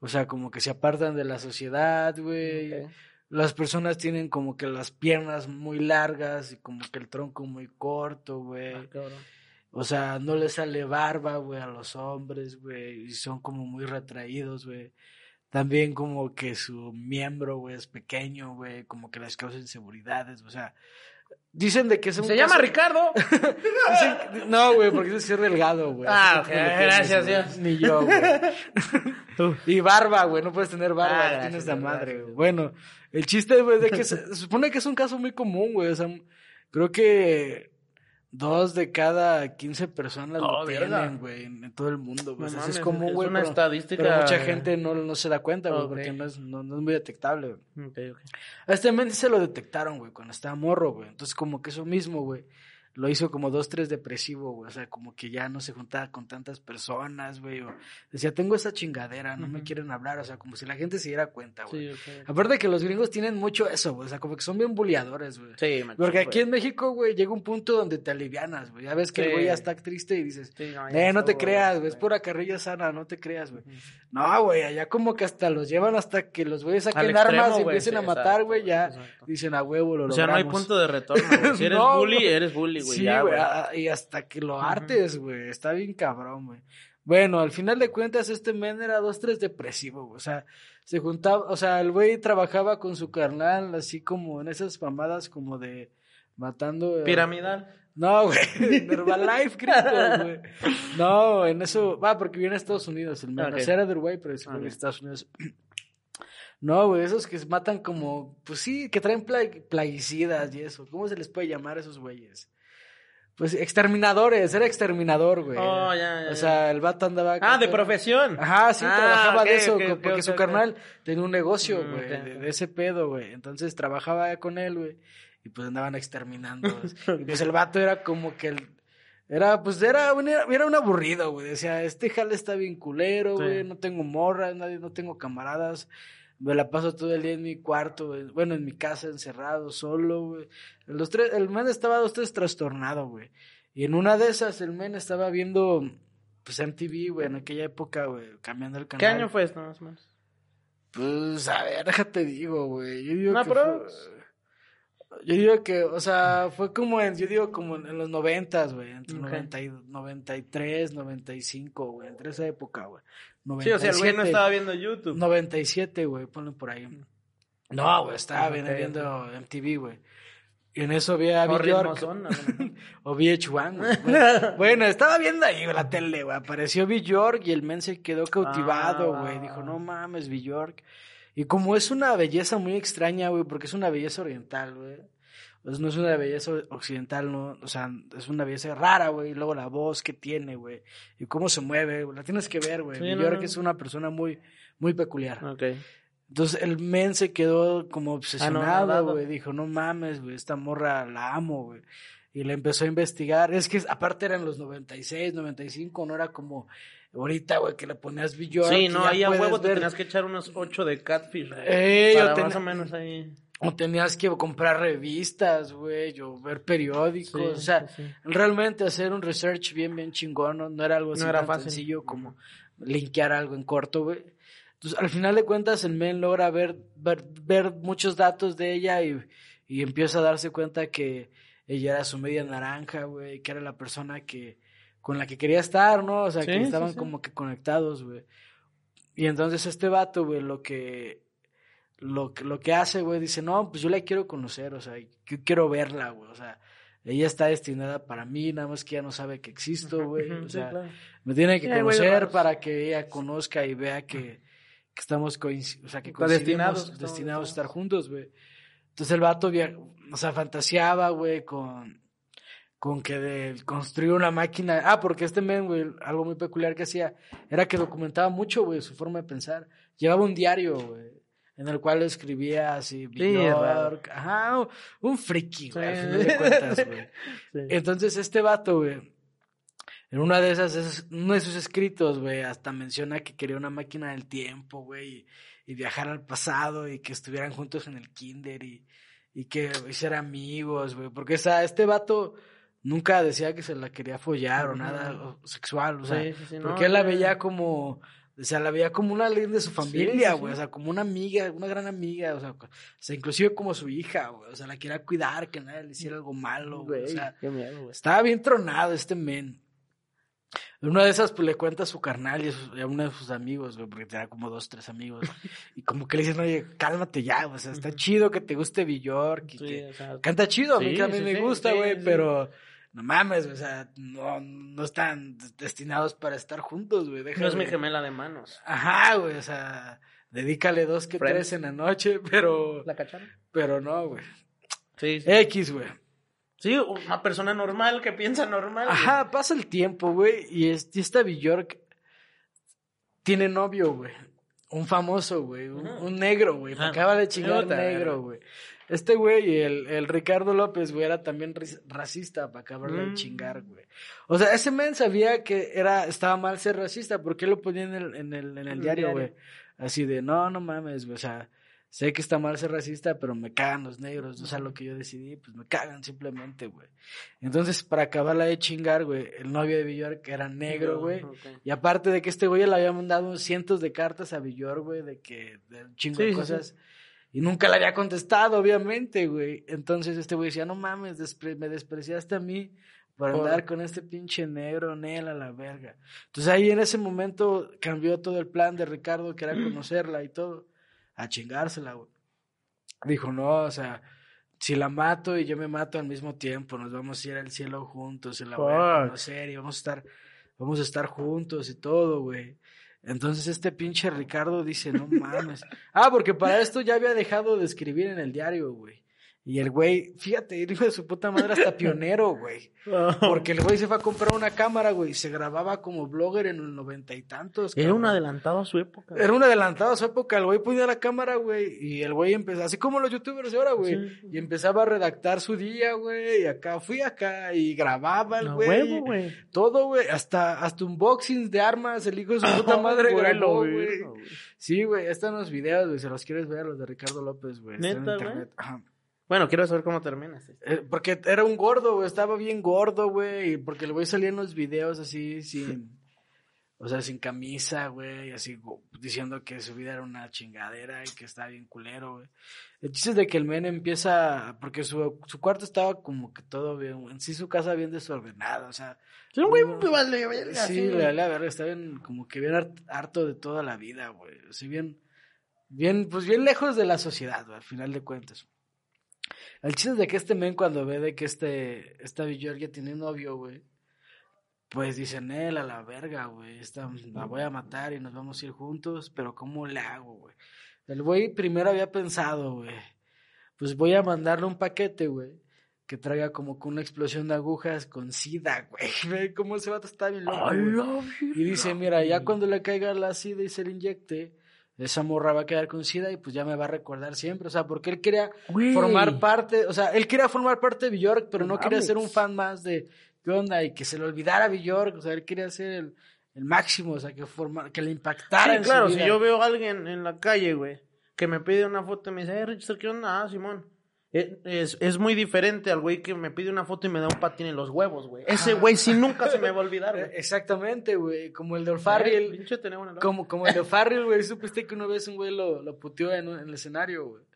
o sea, como que se apartan de la sociedad, güey. Las personas tienen como que las piernas muy largas y como que el tronco muy corto, güey. Ah. O sea, no les sale barba, güey, a los hombres, güey, y son como muy retraídos, güey. También como que su miembro, güey, es pequeño, güey, como que les causa inseguridades, o sea, dicen de que es un Se llama Ricardo. Dicen- no, güey, porque es ser delgado, güey. Ah, Así ok, como lo tienes, gracias. Dios. Ni yo, güey. y barba, güey, no puedes tener barba, Ah, tienes la madre, güey. Bueno, el chiste, güey, de que se, se supone que es un caso muy común, güey, o sea, creo que dos de cada 15 personas Oh, lo verga. tienen, güey, en, en todo el mundo, güey. No es común, es güey, una pero, estadística. pero mucha gente no, no se da cuenta, güey, porque no es, no, no es muy detectable, güey. A este men se lo detectaron, güey, cuando estaba morro, güey. Entonces, como que eso mismo, güey, lo hizo como dos, tres depresivo, güey. O sea, como que ya no se juntaba con tantas personas, güey. O decía, tengo esa chingadera, no me quieren hablar. O sea, como si la gente se diera cuenta, güey. Sí, ok. Aparte que los gringos tienen mucho eso, güey. O sea, como que son bien bulleadores, güey. Sí, machín, Porque aquí en México, güey, llega un punto donde te alivianas, güey. Ya ves que el güey ya está triste y dices, Sí, no, eh, no te creas, güey, es pura carrilla sana, no te creas, güey. No, güey, allá como que hasta los llevan hasta que los güeyes saquen extremo, armas y empiecen a matar, güey, ya exacto. dicen a huevo, lo O sea, no hay logramos". punto de retorno. Si eres No, bully, eres bully, güey. Sí, güey, y hasta que lo hartes, güey, está bien cabrón, güey. Bueno, al final de cuentas, este men era dos, tres depresivo, güey. O sea, se juntaba, o sea, el güey trabajaba con su carnal, así como en esas mamadas como de matando. eh, Piramidal. No, güey, Herbalife, Cristo, güey. No, en eso, va, porque viene a Estados Unidos, el men. Ok. O sea, era de Uruguay, pero se fue Ok. a Estados Unidos. No, güey, esos que se matan como, pues sí, que traen pla- plaguicidas y eso. ¿Cómo se les puede llamar a esos güeyes? Pues exterminadores, era exterminador, güey. Oh, ya, ya, O sea, el vato andaba. Ah, de profesión. Ajá, sí, Ah, trabajaba de eso, porque su carnal tenía un negocio, Mm, güey, de, ese pedo, güey. Entonces trabajaba con él, güey, y pues andaban exterminando. y pues el vato era como que el... Era, pues era un, era un aburrido, güey. Decía, este jale está bien culero, Sí. güey, no tengo morras, nadie, no tengo camaradas. Me la paso todo el día en mi cuarto, güey. bueno, en mi casa encerrado, solo, güey. Los tres, el men estaba dos, tres trastornado, güey. Y en una de esas, el men estaba viendo, pues, MTV, güey, en aquella época, güey, cambiando el canal. ¿Qué año fue esto, más o menos? Pues, a ver, déjate digo, güey. Yo digo No, que pero- fue- Yo digo que, o sea, fue como en, yo digo como en, en los noventas, güey, entre Ok. 90 y, 93, 95, güey, entre esa época, güey. Sí, o sea, el güey no 97. estaba viendo YouTube. 97, güey, ponlo por ahí. No, güey, estaba Ah, viendo MTV, güey. Y en eso vi a O Bill York o VH1, güey. Bueno, bueno, estaba viendo ahí la tele, güey. Apareció Bill York y el men se quedó cautivado, Ah, güey. Dijo, no mames, Bill York. Y como es una belleza muy extraña, güey, porque es una belleza oriental, güey. Pues no es una belleza occidental, no, o sea, es una belleza rara, güey, y luego la voz que tiene, güey, y cómo se mueve, güey, la tienes que ver, güey. Sí, York no. es una persona muy, muy peculiar. Entonces el men se quedó como obsesionado, Anonadado. güey. Dijo, no mames, güey, esta morra la amo, güey. Y le empezó a investigar. Es que aparte eran los 96, 95, no era como ahorita, güey, que le ponías Bill York Sí, no, ahí a huevo te tenías que echar unos ocho de Catfish, güey. Ey, para ten- más o menos ahí. O tenías que comprar revistas, güey, o ver periódicos. Sí, o sea, sí, sí. realmente hacer un research bien, bien chingón, no, no era algo así No era tan fácil. sencillo como linkear algo en corto, güey. Entonces, al final de cuentas, el men logra ver, ver, ver muchos datos de ella y, y empieza a darse cuenta que ella era su media naranja, güey, que era la persona que con la que quería estar, ¿no? O sea, que estaban como que conectados, güey. Y entonces este vato, güey, lo que lo, que- lo que hace, güey, dice, no, pues yo la quiero conocer, o sea, yo quiero verla, güey, o sea, ella está destinada para mí, nada más que ella no sabe que existo, güey, o sí, sea, claro. me tiene que conocer para que ella conozca y vea que, que estamos o sea, que destinados, destinados, a estar juntos, güey. Entonces el vato, o sea, fantaseaba, güey, con, con que de construir una máquina. Ah, porque este men, güey, algo muy peculiar que hacía era que documentaba mucho, güey, su forma de pensar. Llevaba un diario, güey, en el cual escribía así, Sí. Bjork, ajá, un- friki, güey, al Sí. final de cuentas, güey. Sí. Entonces este vato, güey, en una de esas, esos- uno de sus escritos, güey, hasta menciona que quería una máquina del tiempo, güey, y, y viajar al pasado y que estuvieran juntos en el kinder y, y que hicieran amigos, güey, porque o sea, este vato nunca decía que se la quería follar o nada o sexual, o sea, Sí, sí, sí, porque no, él la veía como, o sea, la veía como una alguien de su familia, sí, güey, sí. o sea, como una amiga, una gran amiga, o sea, o sea, inclusive como su hija, güey, o sea, la quería cuidar, que nadie le hiciera algo malo, güey, o sea, qué miedo, güey. estaba bien tronado este men. En una de esas, pues le cuenta a su carnal y a, y a uno de sus amigos, güey, porque tenía como dos, tres amigos. y como que le dicen, oye, cálmate ya, o sea, está chido que te guste y Sí, que o sea, canta chido, a mí que a mí me gusta, güey, pero no mames, o sea, no, no están destinados para estar juntos, güey. no es mi gemela de manos. Ajá, güey, o sea, dedícale dos que Friends. tres en la noche, pero, ¿La cacharon? pero no, güey. Sí, sí. X, güey. Sí, una persona normal que piensa normal. güey. Ajá, pasa el tiempo, güey, y, es- y esta Bjork tiene novio, güey. Un famoso, güey, un, un negro, güey. Me Ah, acaba de chingar puta, negro, güey. Este güey, el, el Ricardo López, güey, era también racista para acabarle de Mm. chingar, güey. O sea, ese men sabía que era, estaba mal ser racista, porque lo ponía en el, en el, en el diario, güey. Así de, no, no mames, güey, o sea, sé que está mal ser racista, pero me cagan los negros, o sea, lo que yo decidí, pues me cagan simplemente, güey. Entonces, para acabarla de chingar, güey, el novio de Bjork era negro, güey. Y aparte de que este güey le había mandado cientos de cartas a Bjork, güey, de que, de un chingo Sí, de sí, cosas. Y nunca le había contestado, obviamente, güey. Entonces este güey decía, no mames, despre- me despreciaste a mí por Por- andar con este pinche negro, Nel, a la verga. Entonces ahí en ese momento cambió todo el plan de Ricardo, que era conocerla y todo, a chingársela, güey. Dijo, no, o sea, si la mato y yo me mato al mismo tiempo, nos vamos a ir al cielo juntos y la voy a conocer y vamos a estar, vamos a estar juntos y todo, güey. Entonces este pinche Ricardo dice, no mames. Ah, porque para esto ya había dejado de escribir en el diario, güey. Y el güey, fíjate, el hijo de su puta madre hasta pionero, güey. Porque el güey se fue a comprar una cámara, güey, y se grababa como blogger en los noventa y tantos. Era un adelantado a su época. Era un adelantado a su época. El güey ponía la cámara, güey, y el güey empezó, así como los youtubers de ahora, güey. Sí. Y empezaba a redactar su día, güey, y acá fui acá, y grababa el A güey. huevo, güey. Todo, güey, hasta, hasta unboxings de armas, el hijo de su puta madre güey, grabó, güey. güey. Sí, güey, están los videos, güey, se los quieres ver, los de Ricardo López, güey. están en ¿Neta, güey? internet. Ajá. Bueno, quiero saber cómo termina. esta historia. Eh, porque era un gordo, güey, estaba bien gordo, güey, y porque el güey salía en los videos así, sin, o sea, sin camisa, güey, así, go- diciendo que su vida era una chingadera y que estaba bien culero, güey. El chiste es de que el men empieza, porque su, su cuarto estaba como que todo bien, en sí su casa bien desordenada, o sea, Sí, un güey vale, verga, sí, sí, le vale a verga, está bien, como que bien hart- harto de toda la vida, güey, así bien, bien, pues bien lejos de la sociedad, güey, al final de cuentas. El chiste es de que este men cuando ve de que este, esta ya tiene novio, güey, pues dicen, él a la verga, güey, esta la voy a matar y nos vamos a ir juntos, pero ¿cómo le hago, güey? El güey primero había pensado, güey, pues voy a mandarle un paquete, güey, que traiga como con una explosión de agujas con sida, güey. Ve cómo ese vato está bien loco, Ay, Y dice, mira, ya cuando le caiga la sida y se le inyecte, esa morra va a quedar con sida y pues ya me va a recordar siempre. O sea, porque él quería formar parte, o sea, él quería formar parte de Bjork, pero no, quería ser un fan más de qué onda y que se le olvidara a Bjork. O sea, él quería ser el, el máximo, o sea, que, que le impactara Sí, en claro, su si yo veo a alguien en la calle, güey, que me pide una foto y me dice, Richard, ¿qué onda? Ah, Simón. Es, es muy diferente al güey que me pide una foto y me da un patín en los huevos, güey. Ese güey sí nunca se me va a olvidar, güey. Exactamente, güey, como el de O'Farrill. Como, como el de O'Farrill, güey, supiste que una vez un güey lo, lo puteó en, en el escenario, güey.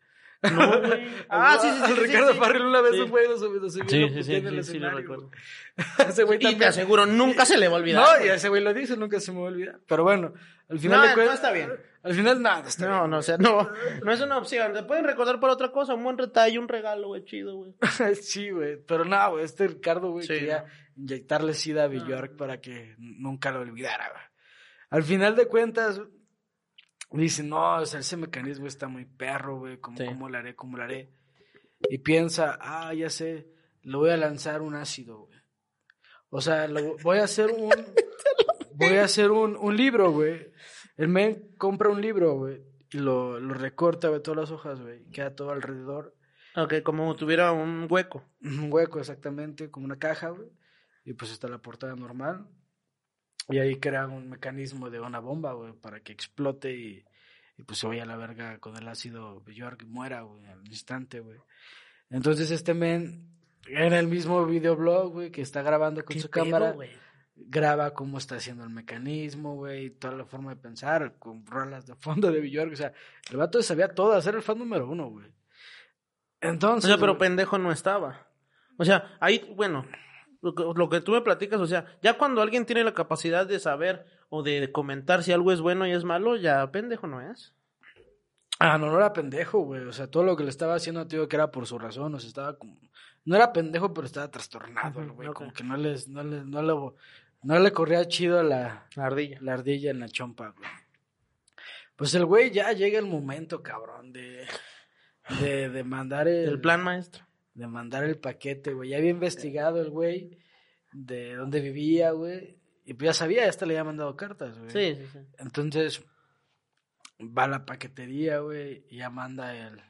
No, güey. Ah, sí, sí, sí. Ricardo. Farrell una vez güey lo subió, Sí, sí, sí, en el sí, lo escenario. recuerdo. ese güey Y te también. aseguro, nunca se le va a olvidar. No, y ese güey lo dice, nunca se me va a olvidar. Pero bueno, al final No, de no cuentas. está bien. Al final, nada, está No, no, o sea, no, no es una opción. Te pueden recordar por otra cosa, un buen detalle, un regalo, güey, chido, güey. bien. sí, güey. Pero no, güey, este Ricardo, güey, Sí, quería no. inyectarle sida a Bjork para que nunca lo olvidara, güey. Al final de cuentas, dice, no, o sea, ese mecanismo está muy perro, güey, ¿cómo, Sí. ¿cómo lo haré? ¿Cómo lo haré? Y piensa, ah, ya sé, le voy a lanzar un ácido, güey. O sea, lo- voy a hacer un, voy a hacer un, un libro, güey. El men compra un libro, güey, y lo, lo recorta, güey, todas las hojas, güey, queda todo alrededor. Ok, como tuviera un hueco. Un hueco exactamente, como una caja, güey. Y pues está la portada normal. Y ahí crea un mecanismo de una bomba, güey, para que explote y, y pues se vaya a la verga con el ácido Bjork y muera, güey, al instante, güey. Entonces este men, en el mismo videoblog, güey, que está grabando con ¿Qué su pedo, cámara, graba cómo está haciendo el mecanismo, güey, toda la forma de pensar, con rolas de fondo de Bjork, o sea, el vato sabía todo, hacer el fan número uno, güey. O Entonces, sea, pero pendejo no estaba. O sea, ahí, bueno, lo que, lo que tú me platicas, o sea, ya cuando alguien tiene la capacidad de saber o de comentar si algo es bueno y es malo, ya pendejo no es. Ah, no, no era pendejo, güey. O sea, todo lo que le estaba haciendo, tío, que era por su razón. O sea, estaba como. No era pendejo, pero estaba trastornado, el Ujú, güey. Como que no les, no le, no le, no le corría chido la, La ardilla. la ardilla en la chompa, güey. Pues el güey ya llega el momento, cabrón, de, de, de mandar el, El plan maestro. De mandar el paquete, güey. Ya había investigado el güey de dónde vivía, güey. Y pues ya sabía, hasta le había mandado cartas, güey. Sí, sí, sí. Entonces, va a la paquetería, güey, y ya manda el,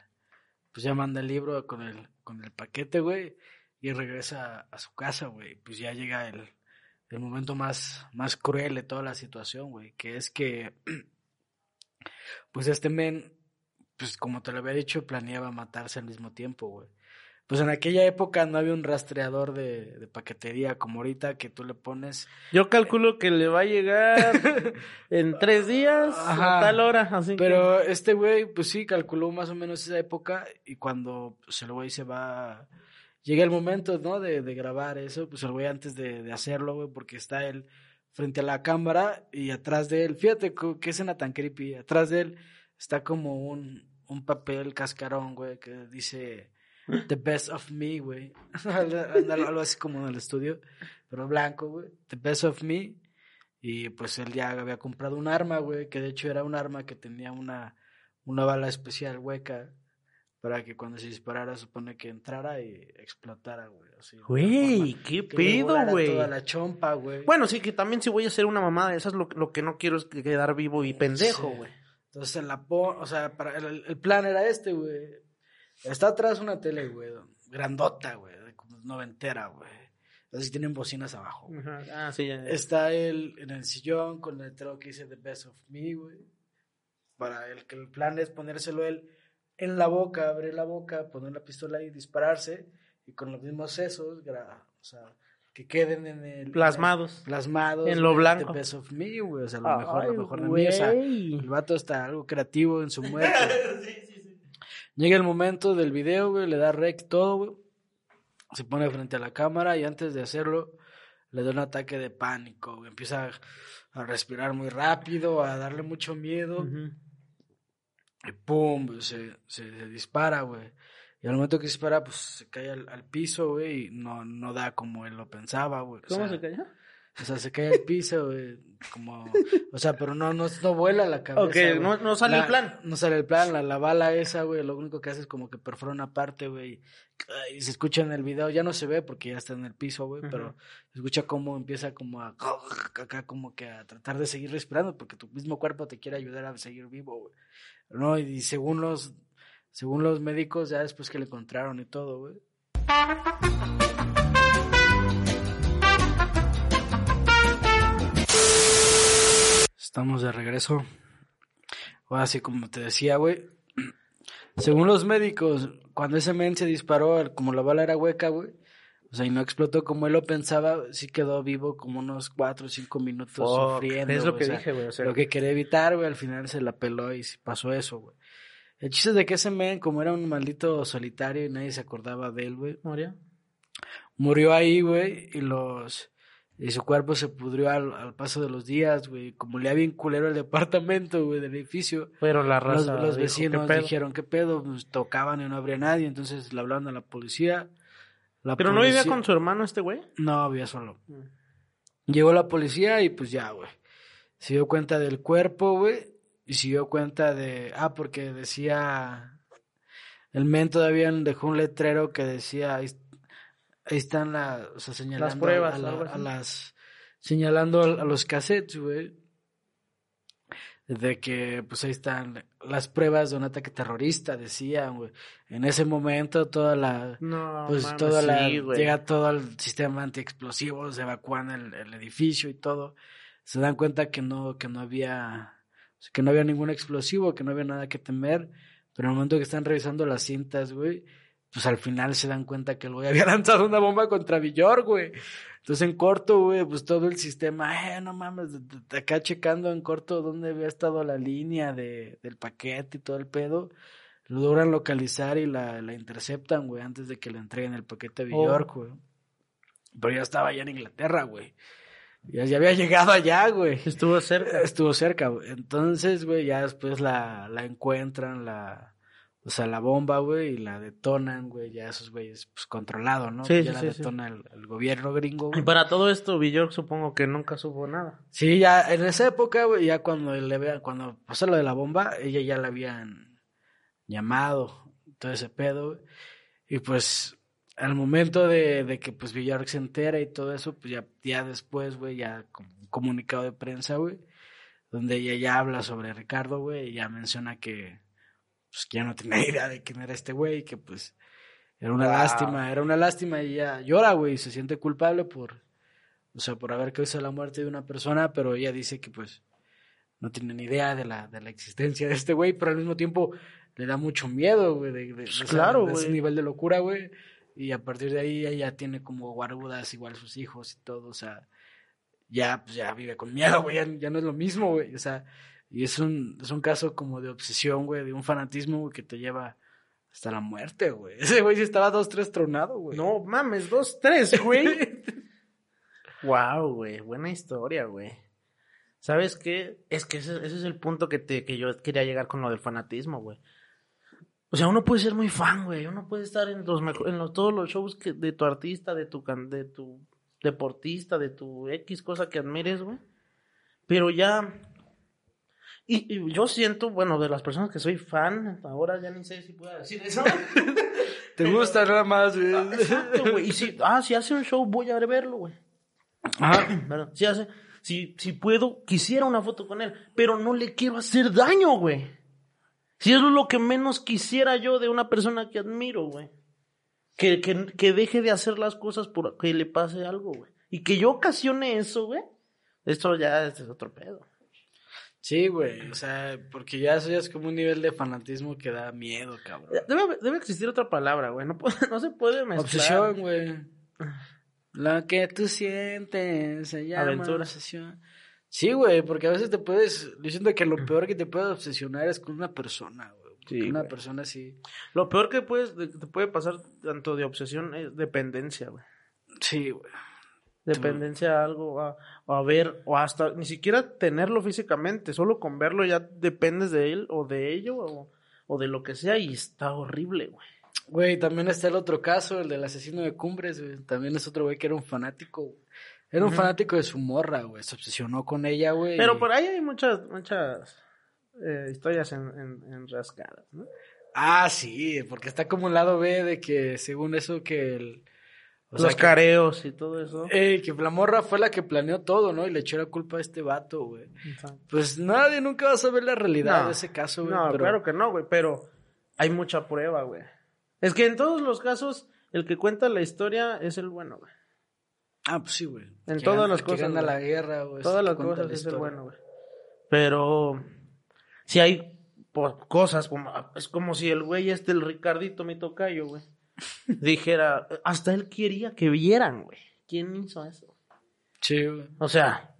pues ya manda el libro con el, con el paquete, güey, y regresa a su casa, güey. Pues ya llega el, el momento más, más cruel de toda la situación, güey, que es que, pues este men, pues como te lo había dicho, planeaba matarse al mismo tiempo, güey. Pues en aquella época no había un rastreador de, de paquetería como ahorita que tú le pones Yo calculo que le va a llegar en tres días Ajá. a tal hora, así Pero este güey, pues sí, calculó más o menos esa época y cuando pues, el güey se va, llega el momento, ¿no? De, de grabar eso, pues el güey antes de, de hacerlo, güey, porque está él frente a la cámara y atrás de él, fíjate qué escena tan creepy, atrás de él está como un, un papel cascarón, güey, que dice The Best of Me, güey, algo así como en el estudio, pero blanco, güey, The Best of Me. Y pues él ya había comprado un arma, güey, que de hecho era un arma que tenía una, una bala especial hueca para que cuando se disparara supone que entrara y explotara, güey. Así, Güey, qué pedo, güey. Toda la chompa, güey. Bueno, sí, que también si voy a hacer una mamada de esas, lo, lo que no quiero es quedar vivo y pendejo, Sí. güey. Entonces la pon, o sea, para el, el plan era este, güey. Está atrás una tele, güey, grandota, güey, de como noventera, güey. Así tienen bocinas abajo. Ajá. Ah, sí, ya, ya. Está él en el sillón con el letrero que dice The Best of Me, güey. Para el que el plan es ponérselo él en la boca, abrir la boca, poner la pistola y dispararse. Y con los mismos sesos, gra- o sea, que queden en el. Plasmados. Plasmados. En lo blanco. The Best of Me, güey. O sea, lo mejor, lo mejor de mí. O sea, el vato está algo creativo en su muerte. Llega el momento del video, güey, le da rec todo, güey. Se pone frente a la cámara y antes de hacerlo le da un ataque de pánico, güey. Empieza a, respirar muy rápido, a darle mucho miedo. Y pum, güey, se, se, se dispara, güey. Y al momento que dispara, pues se cae al, al piso, güey, y no, no da como él lo pensaba, güey. O ¿Cómo sea, se cayó? O sea, se cae al piso, güey. Como, o sea, pero no, no, no vuela la cabeza. Ok, güey. no- no sale el La- plan. No sale el plan. La, la bala esa, güey, lo único que hace es como que perfora una parte, güey. Y se escucha en el video, ya no se ve porque ya está en el piso, güey, pero se escucha como empieza como a, acá como que a tratar de seguir respirando porque tu mismo cuerpo te quiere ayudar a seguir vivo, güey. No, y según los, según los médicos, ya después que le encontraron y todo, güey. Estamos de regreso. Ahora sí, como te decía, güey. Según los médicos, cuando ese men se disparó, como la bala era hueca, güey. O sea, y no explotó como él lo pensaba, sí quedó vivo como unos cuatro o cinco minutos Fuck, sufriendo. es lo que o sea, dije, güey. O sea, lo que quería evitar, güey, al final se la peló y pasó eso, güey. El chiste es de que ese men, como era un maldito solitario y nadie se acordaba de él, güey, ¿Murió? murió ahí, güey, y los... Y su cuerpo se pudrió al, al paso de los días, güey. Como le había bien culero el departamento, güey, del edificio. Pero la Los, raza los dijo, vecinos dijeron, ¿qué pedo? Pues, tocaban y no habría nadie. Entonces le hablaron a la policía. La ¿Pero no vivía con su hermano este güey? No, vivía solo. Llegó la policía y pues ya, güey. Se dio cuenta del cuerpo, güey. y se dio cuenta de, ah, porque decía, el men todavía dejó un letrero que decía, ahí, están la, o sea, señalando Las pruebas, a, la- las, señalando a, a los cassettes, güey, de que, pues ahí están las pruebas de un ataque terrorista, decían, güey. En ese momento toda la, No, pues toda la, sí, güey. llega todo el sistema antiexplosivos, evacúan el, el edificio y todo. Se dan cuenta que no, que no había, que no había ningún explosivo, que no había nada que temer. Pero en el momento que están revisando las cintas, güey, pues al final se dan cuenta que el güey había lanzado una bomba contra Villor, güey. Entonces en corto, güey, pues todo el sistema, eh, no mames, acá checando en corto dónde había estado la línea de, del paquete y todo el pedo. Lo logran localizar y la, la interceptan, güey, antes de que le entreguen el paquete a Oh. Villork, güey. Pero ya estaba allá en Inglaterra, güey. Ya, ya había llegado allá, güey. Estuvo cerca. Estuvo cerca, güey. Entonces, güey, ya después la, la encuentran, la, o sea, la bomba, güey, y la detonan, güey, ya esos güeyes, pues controlado, ¿no? Sí, ya sí, la sí, sí. detona el, el gobierno gringo, Y güey. para todo esto, Villor supongo que nunca supo nada. Sí, ya en esa época, güey, ya cuando le vean, cuando pasó lo de la bomba, ella ya la habían llamado, todo ese pedo, güey. Y pues, al momento de, de que pues Villark se entera y todo eso, pues ya, ya después, güey, ya un comunicado de prensa, güey, donde ella ya habla sobre Ricardo, güey, y ya menciona que, pues que ya no tenía idea de quién era este güey, que pues era una Wow. lástima, era una lástima y ella llora, güey, y se siente culpable por, o sea, por haber causado la muerte de una persona, pero ella dice que pues no tiene ni idea de la, de la existencia de este güey, pero al mismo tiempo le da mucho miedo, güey, de, de- esa- claro, de ese nivel de locura, güey. Y a partir de ahí ella tiene como guarudas, igual sus hijos y todo, o sea, ya, pues ya vive con miedo, güey, ya, ya no es lo mismo, güey, o sea, y es un, es un caso como de obsesión, güey, de un fanatismo, güey, que te lleva hasta la muerte, güey. Ese güey sí estaba dos, tres tronado, güey. No mames, dos, tres, güey. wow, güey. Buena historia, güey. ¿Sabes qué? Es que ese, ese es el punto que, te, que yo quería llegar con lo del fanatismo, güey. O sea, uno puede ser muy fan, güey. Uno puede estar en los en los, todos los shows que, de tu artista, de tu, de tu deportista, de tu X cosa que admires, güey. Pero ya. Y, y yo siento, bueno, de las personas que soy fan, ahora ya ni sé si puedo decir eso. Te gusta nada más, güey. Ah, Exacto, güey. Y si, ah, si hace un show, voy a verlo, güey. Ajá. Perdón. Si hace, si, si puedo, quisiera una foto con él, pero no le quiero hacer daño, güey. Si eso es lo que menos quisiera yo de una persona que admiro, güey. Que, que, que deje de hacer las cosas por que le pase algo, güey. Y que yo ocasione eso, güey. Esto ya es otro pedo. Sí, güey, o sea, porque ya eso ya es como un nivel de fanatismo que da miedo, cabrón. Debe, debe existir otra palabra, güey. No, puede- no se puede mezclar. Obsesión, güey. Lo que tú sientes se llama Aventura. obsesión. Sí, güey, porque a veces te puedes, yo siento que lo peor que te puede obsesionar es con una persona, güey. Sí, una güey. persona así. Lo peor que puedes, te puede pasar tanto de obsesión es dependencia, güey. Sí, güey. Dependencia a algo, a, a ver, o hasta ni siquiera tenerlo físicamente, solo con verlo ya dependes de él o de ello o, o de lo que sea y está horrible, güey. Güey, también está el otro caso, el del asesino de Cumbres, güey. También es otro güey que era un fanático, güey. Era un fanático de su morra, güey. Se obsesionó con ella, güey. Pero por ahí hay muchas, muchas eh, historias en, en, en rascadas, ¿no? Ah, sí, porque está como un lado B de que según eso que el... o sea, Los que- careos y todo eso. Eh, que la morra fue la que planeó todo, ¿no? Y le echó la culpa a este vato, güey. Pues nadie nunca va a saber la realidad No, de ese caso, güey. No, pero... claro que no, güey, pero hay mucha prueba, güey. Es que en todos los casos, el que cuenta la historia es el bueno, güey. Ah, pues sí, güey. En Que todas gana- las que cosas, gana güey. la guerra, güey. Todas que las cosas la es el bueno, güey. Pero si hay pues, cosas como es como si el güey este el Ricardito mi tocayo, güey, dijera, hasta él quería que vieran, güey. ¿Quién hizo eso? Sí, güey. O sea,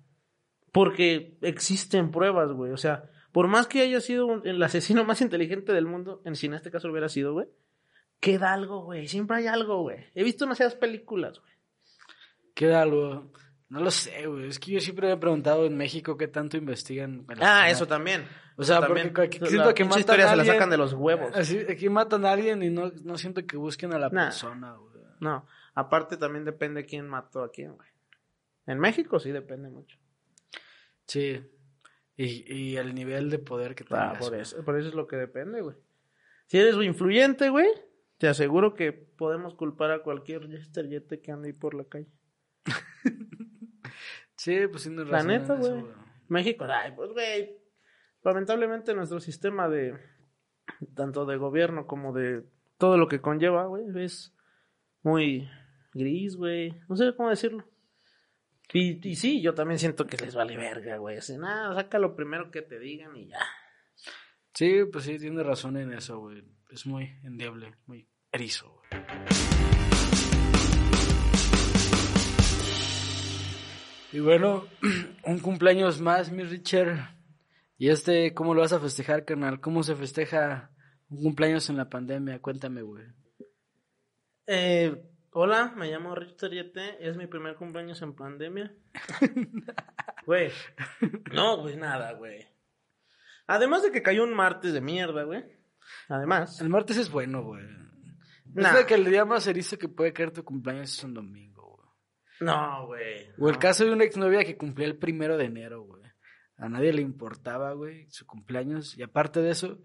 porque existen pruebas, güey. O sea, por más que haya sido el asesino más inteligente del mundo, en si en este caso hubiera sido, güey, queda algo, güey. Siempre hay algo, güey. He visto demasiadas películas, güey. Queda algo... No lo sé, güey. Es que yo siempre me he preguntado en México qué tanto investigan. Ah, eso también. O sea, Eso porque también. aquí La siento que matan historia a se la alguien- sacan de los huevos. Así, aquí matan a alguien y no, no siento que busquen a la Nah. persona, güey. No, aparte también depende quién mató a quién, güey. En México sí depende mucho. Sí. Y, y el nivel de poder que Ah, tengas. por güey. eso, por eso es lo que depende, güey. Si eres influyente, güey, te aseguro que podemos culpar a cualquier yesterjete que ande ahí por la calle. Sí, pues tienes La razón. en neta, güey. México, ay, pues, güey, lamentablemente nuestro sistema de, tanto de gobierno como de todo lo que conlleva, güey, es muy gris, güey, no sé cómo decirlo. Y, y sí, yo también siento que les vale verga, güey, así, nada, saca lo primero que te digan y ya. Sí, pues sí, tienes razón en eso, güey. Es muy endeble, muy erizo, güey. Y bueno, un cumpleaños más, mi Richard. ¿Y este cómo lo vas a festejar, carnal? ¿Cómo se festeja un cumpleaños en la pandemia? Cuéntame, güey. Eh, hola, me llamo Richard Yete, es mi primer cumpleaños en pandemia. Güey, no, güey, nada, güey. Además de que cayó un martes de mierda, güey. Además, El martes es bueno, güey. Nah. Es de que el día más erizo que puede caer tu cumpleaños es un domingo. No, güey. O el no. caso de una exnovia que cumplía el primero de enero, güey. A nadie le importaba, güey, su cumpleaños. Y aparte de eso,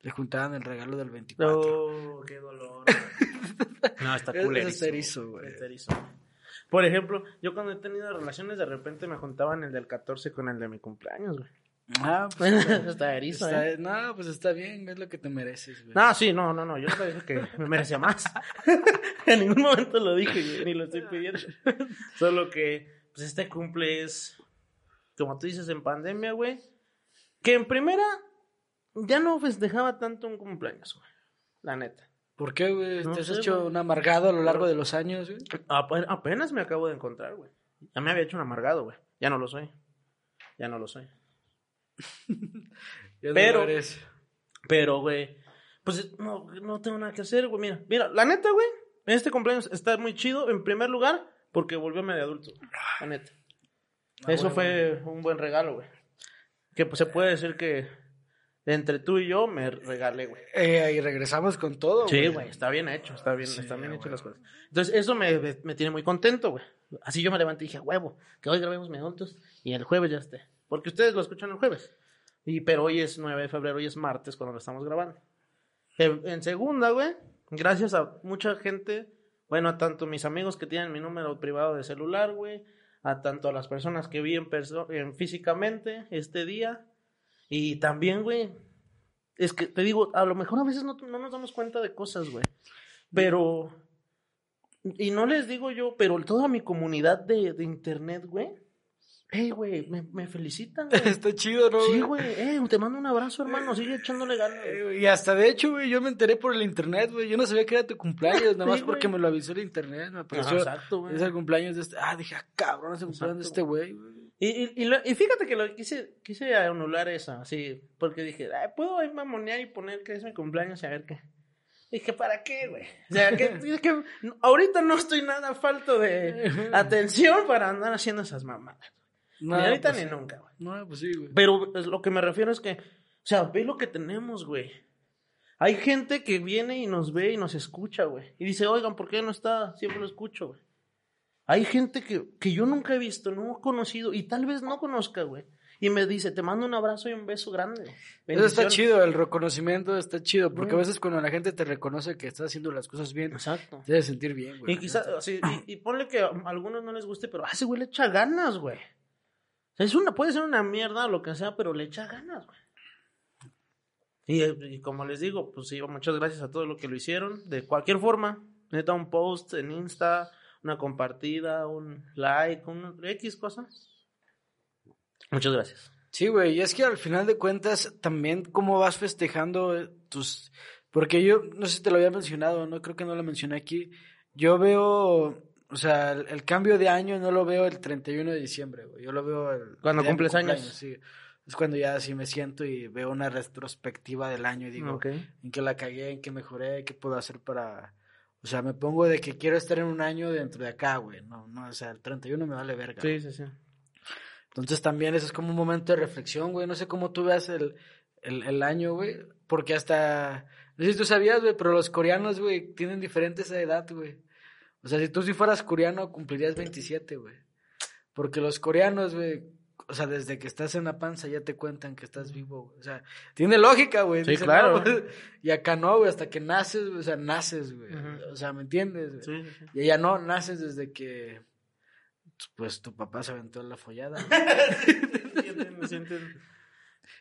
le juntaban el regalo del 24. Oh, qué dolor. no, está es erizo, güey. Por ejemplo, yo cuando he tenido relaciones, de repente me juntaban el del 14 con el de mi cumpleaños, güey. Ah, pues está, erizo, está- ¿eh? No, pues está bien, es lo que te mereces, güey. No, sí, no, no, no. Yo no dije que me merecía más. en ningún momento lo dije, güey, ni lo estoy pidiendo. Solo que, pues este cumple es, como tú dices, en pandemia, güey. Que en primera, ya no festejaba tanto un cumpleaños, güey. La neta. ¿Por qué, güey? No ¿Te has sé, hecho güey. un amargado a lo largo de los años, güey? Ape- Apenas me acabo de encontrar, güey. Ya me había hecho un amargado, güey. Ya no lo soy. Ya no lo soy. No Pero- eres. Pero, güey, pues no, no tengo nada que hacer, güey. Mira, mira, la neta, güey, este cumpleaños está muy chido, en primer lugar, porque volvió medio adulto. La neta. Ah, Eso fue un buen regalo, güey. Que pues se puede decir que entre tú y yo me regalé, güey. Eh, y regresamos con todo, Sí, güey, está bien hecho, está bien, Sí, están bien hechas huevo. las cosas. Entonces, eso me, me- me tiene muy contento, güey. Así yo me levanté y dije, huevo, que hoy grabemos mi adultos y el jueves ya esté. Porque ustedes lo escuchan el jueves. Y, pero hoy es 9 de febrero, hoy es martes cuando lo estamos grabando. En, segunda, güey, gracias a mucha gente, bueno, a tanto mis amigos que tienen mi número privado de celular, güey, a tanto a las personas que vi en, en físicamente este día. Y también, güey, es que te digo, a lo mejor a veces no, no nos damos cuenta de cosas, güey. Pero. Y no les digo yo, pero toda mi comunidad de, de internet, güey. Hey, güey, me, me felicitan. Está chido, ¿no? Sí, güey? eh, te mando un abrazo, hermano. Sigue echándole ganas. Eh, Y hasta de hecho, güey, yo me enteré por el internet, güey. Yo no sabía que era tu cumpleaños, nada más Sí, porque me lo avisó el internet. Me apareció. exacto, güey. es el cumpleaños de este. Ah, dije, ah, cabrón, es el cumpleaños de este güey, güey. Y, y, y, lo- y fíjate que lo quise, quise anular eso, así, porque dije, "Ay, puedo ir mamonear y poner que es mi cumpleaños y a ver qué. Dije, ¿para qué, güey? O sea, que ahorita no estoy nada falto de atención para andar haciendo esas mamadas. No, ni ahorita pues, ni nunca, güey. No, pues sí, güey. Pero lo que me refiero es que, o sea, ve lo que tenemos, güey. Hay gente que viene y nos ve y nos escucha, güey. Y dice, oigan, ¿por qué no está? Siempre lo escucho, güey. Hay gente que, que yo nunca he visto, no he conocido y tal vez no conozca, güey. Y me dice, te mando un abrazo y un beso grande. Eso está chido, el reconocimiento está chido, porque a Güey. veces cuando la gente te reconoce que estás haciendo las cosas bien, Exacto. te debes sentir bien, güey. Y quizás, y, y ponle que a algunos no les guste, pero a ese güey le echa ganas, güey. Es una, puede ser una mierda lo que sea, pero le echa ganas, güey. Y, como les digo, pues sí, muchas gracias a todos los que lo hicieron. De cualquier forma, neta, un post en Insta, una compartida, un like, un X cosa. Muchas gracias. Sí, güey, y es que al final de cuentas también cómo vas festejando tus... Porque yo, no sé si te lo había mencionado, no creo que no lo mencioné aquí. Yo veo, o sea, el, el cambio de año no lo veo el 31 de diciembre, güey. Yo lo veo el... Cuando cumples años. Sí. Es cuando ya así me siento y veo una retrospectiva del año y digo, Ok. en qué la cagué, en qué mejoré, qué puedo hacer para... O sea, me pongo de que quiero estar en un año dentro de acá, güey. No, no, o sea, el 31 me vale verga. Sí, sí, sí. Entonces también eso es como un momento de reflexión, güey. No sé cómo tú veas el, el, el año, güey. Porque hasta... No sé si tú sabías, güey, pero los coreanos, güey, tienen diferente esa edad, güey. O sea, si tú si fueras coreano, cumplirías 27, güey. Porque los coreanos, güey... o sea, desde que estás en la panza ya te cuentan que estás vivo, güey. O sea, tiene lógica, güey. Sí, Dicen, claro. no, pues, y acá no, güey, hasta que naces, güey, o sea, naces, güey. O sea, ¿me entiendes? güey? Sí. Y ella no, naces desde que, pues, tu papá se aventó en la follada. Sí entiendo, sí entiendo.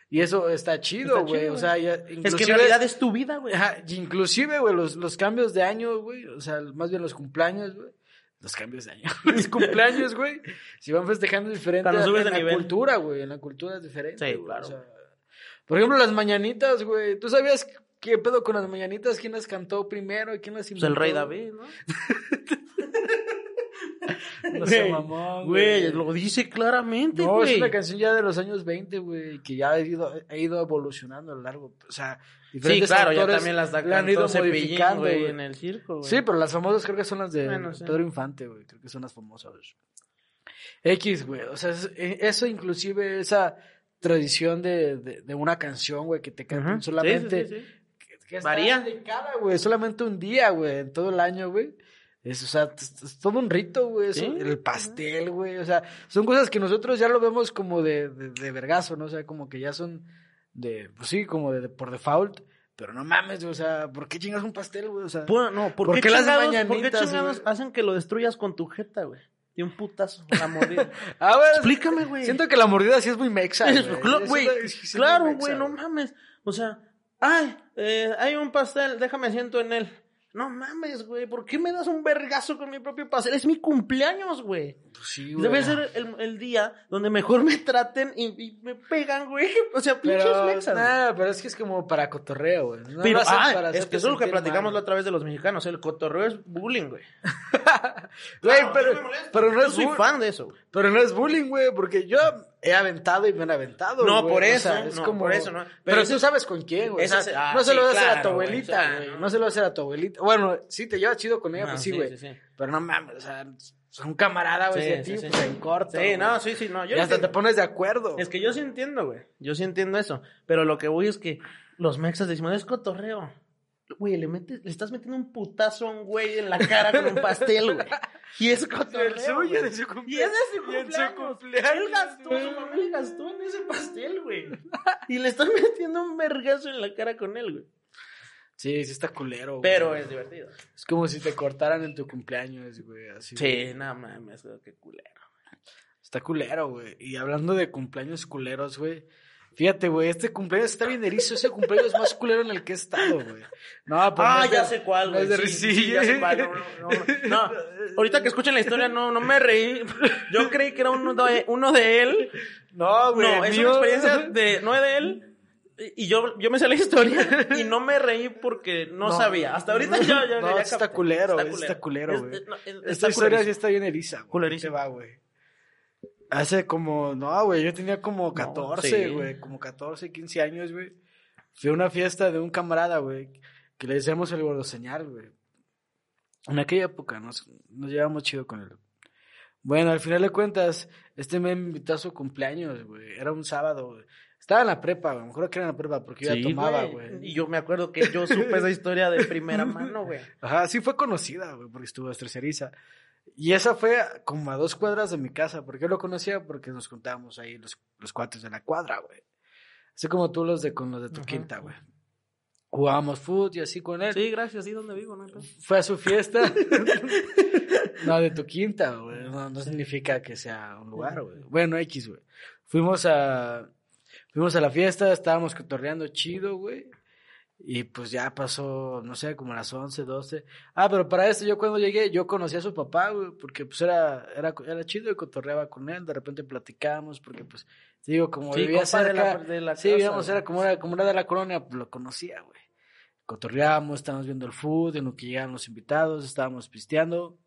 Y eso está chido, güey. O sea, ya, Es que en realidad es tu vida, güey. Inclusive, güey, los, los cambios de año, güey, o sea, más bien los cumpleaños, güey. Los cambios de año. Los cumpleaños, güey. Si van festejando diferente en la nivel. cultura, güey. En la cultura es diferente. Sí, claro. o sea, por ejemplo, las mañanitas, güey. ¿Tú sabías qué pedo con las mañanitas? ¿Quién las cantó primero? ¿Quién las Pues inventó? el rey David, ¿no? No sé, Güey, mamón, Güey, lo dice claramente, No, güey. es una canción ya de los años 20, güey, que ya ha ido, ha ido evolucionando a lo largo. O sea, Sí, diferentes claro, ya también las da le han ido modificando, güey, en el circo, güey. Sí, pero las famosas creo que son las de Bueno, sí. Pedro Infante, güey. Creo que son las famosas. X, güey. O sea, eh, eso inclusive, esa tradición de, de, de una canción, güey, que te cantan solamente. Sí, sí, sí, sí. que- Varía. dedicada, güey. Solamente un día, güey, en todo el año, güey. Es, o sea, es, es todo un rito, güey. eso, Sí. El pastel, güey. O sea, son cosas que nosotros ya lo vemos como de, de, de vergazo, ¿no? O sea, como que ya son de, pues sí, como de, de por default. Pero no mames, güey. O sea, ¿por qué chingas un pastel, güey? O sea, no, ¿por, ¿Por qué, qué las chingados, ¿por qué mañanitas, chingados güey? hacen que lo destruyas con tu jeta, güey? De un putazo, la mordida. A ver, Explícame, güey. Siento que la mordida sí es muy mexa, güey. güey, claro, güey, no mames. O sea, ay, eh, hay un pastel, déjame siento en él. No mames, güey, ¿por qué me das un vergazo con mi propio pastel? Es mi cumpleaños, güey. Sí, güey. Debe ser el, el día donde mejor me traten y, y me pegan, güey. O sea, pinches mexas. nah, pero es que es como para cotorreo, güey. No Pero, ah, para es que eso es lo que platicamos la otra vez de los mexicanos. El cotorreo es bullying, güey. Güey, No, pero, no pero no es soy fan de eso, güey. Pero no es bullying, güey, porque yo he aventado y me han aventado. No, güey. por O eso, sea, es no, como... por eso, no. Pero, tú sabes con quién, güey. O se- ah, no se lo vas a hacer a tu güey, abuelita, o sea, güey. no. No se lo vas a hacer a tu abuelita. Bueno, sí, te llevas chido con ella, pues sí, sí, güey. sí. Pero no mames, o sea, son camarada, güey, Sí, si a sí, ti, sí. pues en corto. Sí, güey. no, sí, sí, no. Yo y hasta entiendo. te pones de acuerdo. Es que yo sí entiendo, güey. Yo sí entiendo eso. Pero lo que voy es que los mexas decimos, es cotorreo. Güey, le, metes, le estás metiendo un putazo a un güey en la cara con un pastel, güey. Y es cotorreo. El suyo güey. de su Y cumpleaños. es de su Y en su cumpleaños. cumpleaños, Él gastó, güey. su mamá le gastó en ese pastel, güey. Y le estás metiendo un vergazo en la cara con él, güey. Sí, sí está culero, güey. Pero es divertido. Es como si te cortaran en tu cumpleaños, güey, así. Sí, no mames, qué culero. Está culero, güey. Y hablando de cumpleaños culeros, güey. Fíjate, güey, este cumpleaños está bien erizo. Ese cumpleaños más culero en el que he estado, güey. No, pues Ah, no es ya de- sé cuál, no es güey. de Sí, ya sé cuál. No, no, no, no. ahorita que escuchen la historia, no, no me reí. Yo creí que era uno de, uno de él. No, güey. No, es mío- una experiencia de, no es de él. Y yo, yo me sé la historia y no me reí porque no, No. sabía. Hasta ahorita ya, ya, No, ya está capté. culero, está culero, güey. es- no, es- Esta historia sí está bien eriza, güey. Te va, güey. Hace como, no, güey, yo tenía como 14, sí. güey, como 14, 15 años, güey. Fui a una fiesta de un camarada, güey, que le decíamos el gordo señal, güey. En aquella época nos, nos llevamos chido con él. Bueno, al final de cuentas, este me invitó a su cumpleaños, güey. Era un sábado, güey. Estaba en la prepa, güey. Me acuerdo que era en la prepa porque yo ya tomaba, güey. Y yo me acuerdo que yo supe esa historia de primera mano, güey. Ajá, sí fue conocida, güey, porque estuvo estrecheriza. Y esa fue como a dos cuadras de mi casa, porque yo lo conocía porque nos juntábamos ahí los, los cuates de la cuadra, güey. Así como tú los de con los de tu Ajá. quinta, güey. Jugábamos fútbol y así con él. Sí, gracias. ¿Sí dónde vivo? No. Fue a su fiesta. no, de tu quinta, güey. No, no significa que sea un lugar, güey. Bueno, X, güey. Fuimos a. Fuimos a la fiesta, estábamos cotorreando chido, güey. Y pues ya pasó, no sé, como las 11, 12. Ah, pero para esto yo cuando llegué, yo conocí a su papá, güey, porque pues era, era, era chido y cotorreaba con él, de repente platicábamos, porque pues, te digo, como Sí, vivía compa de cerca, la- de la sí, casa, era como era, como era de la colonia, pues lo conocía, güey. Cotorreábamos, estábamos viendo el food, en lo que llegaban los invitados, estábamos pisteando.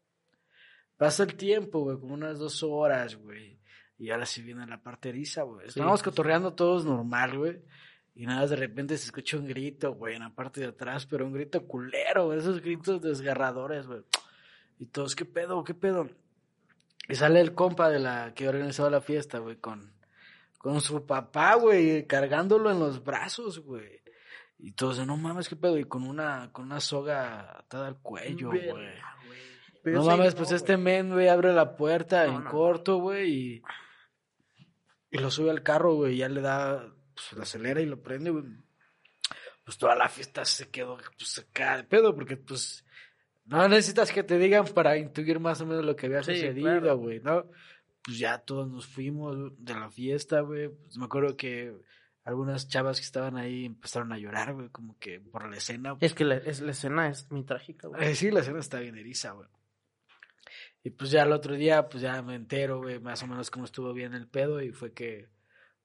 Pasa el tiempo, güey, como unas dos horas, güey. Y ahora sí viene la parte eriza, güey. Estábamos cotorreando todos normal, güey. Y nada, de repente se escucha un grito, güey, en la parte de atrás, pero un grito culero, güey, esos gritos desgarradores, güey. Y todos, ¿qué pedo, qué pedo? Y sale el compa de la que organizaba la fiesta, güey, con, con su papá, güey, cargándolo en los brazos, güey. Y todos, no mames, qué pedo, y con una, con una soga atada al cuello, güey. No mames, no, pues este men, güey, abre la puerta No, en no. corto, güey, y... y lo sube al carro, güey, ya le da, pues lo acelera y lo prende, güey. Pues toda la fiesta se quedó, pues acá de pedo, porque pues no necesitas que te digan para intuir más o menos lo que había Sí, sucedido, claro. güey, ¿no? Pues ya todos nos fuimos de la fiesta, güey. Pues me acuerdo que algunas chavas que estaban ahí empezaron a llorar, güey, como que por la escena. güey. Es que la, es, la escena es muy trágica, güey. Eh, sí, la escena está bien eriza, güey. Y pues ya el otro día, pues ya me entero, güey, más o menos cómo estuvo bien el pedo y fue que,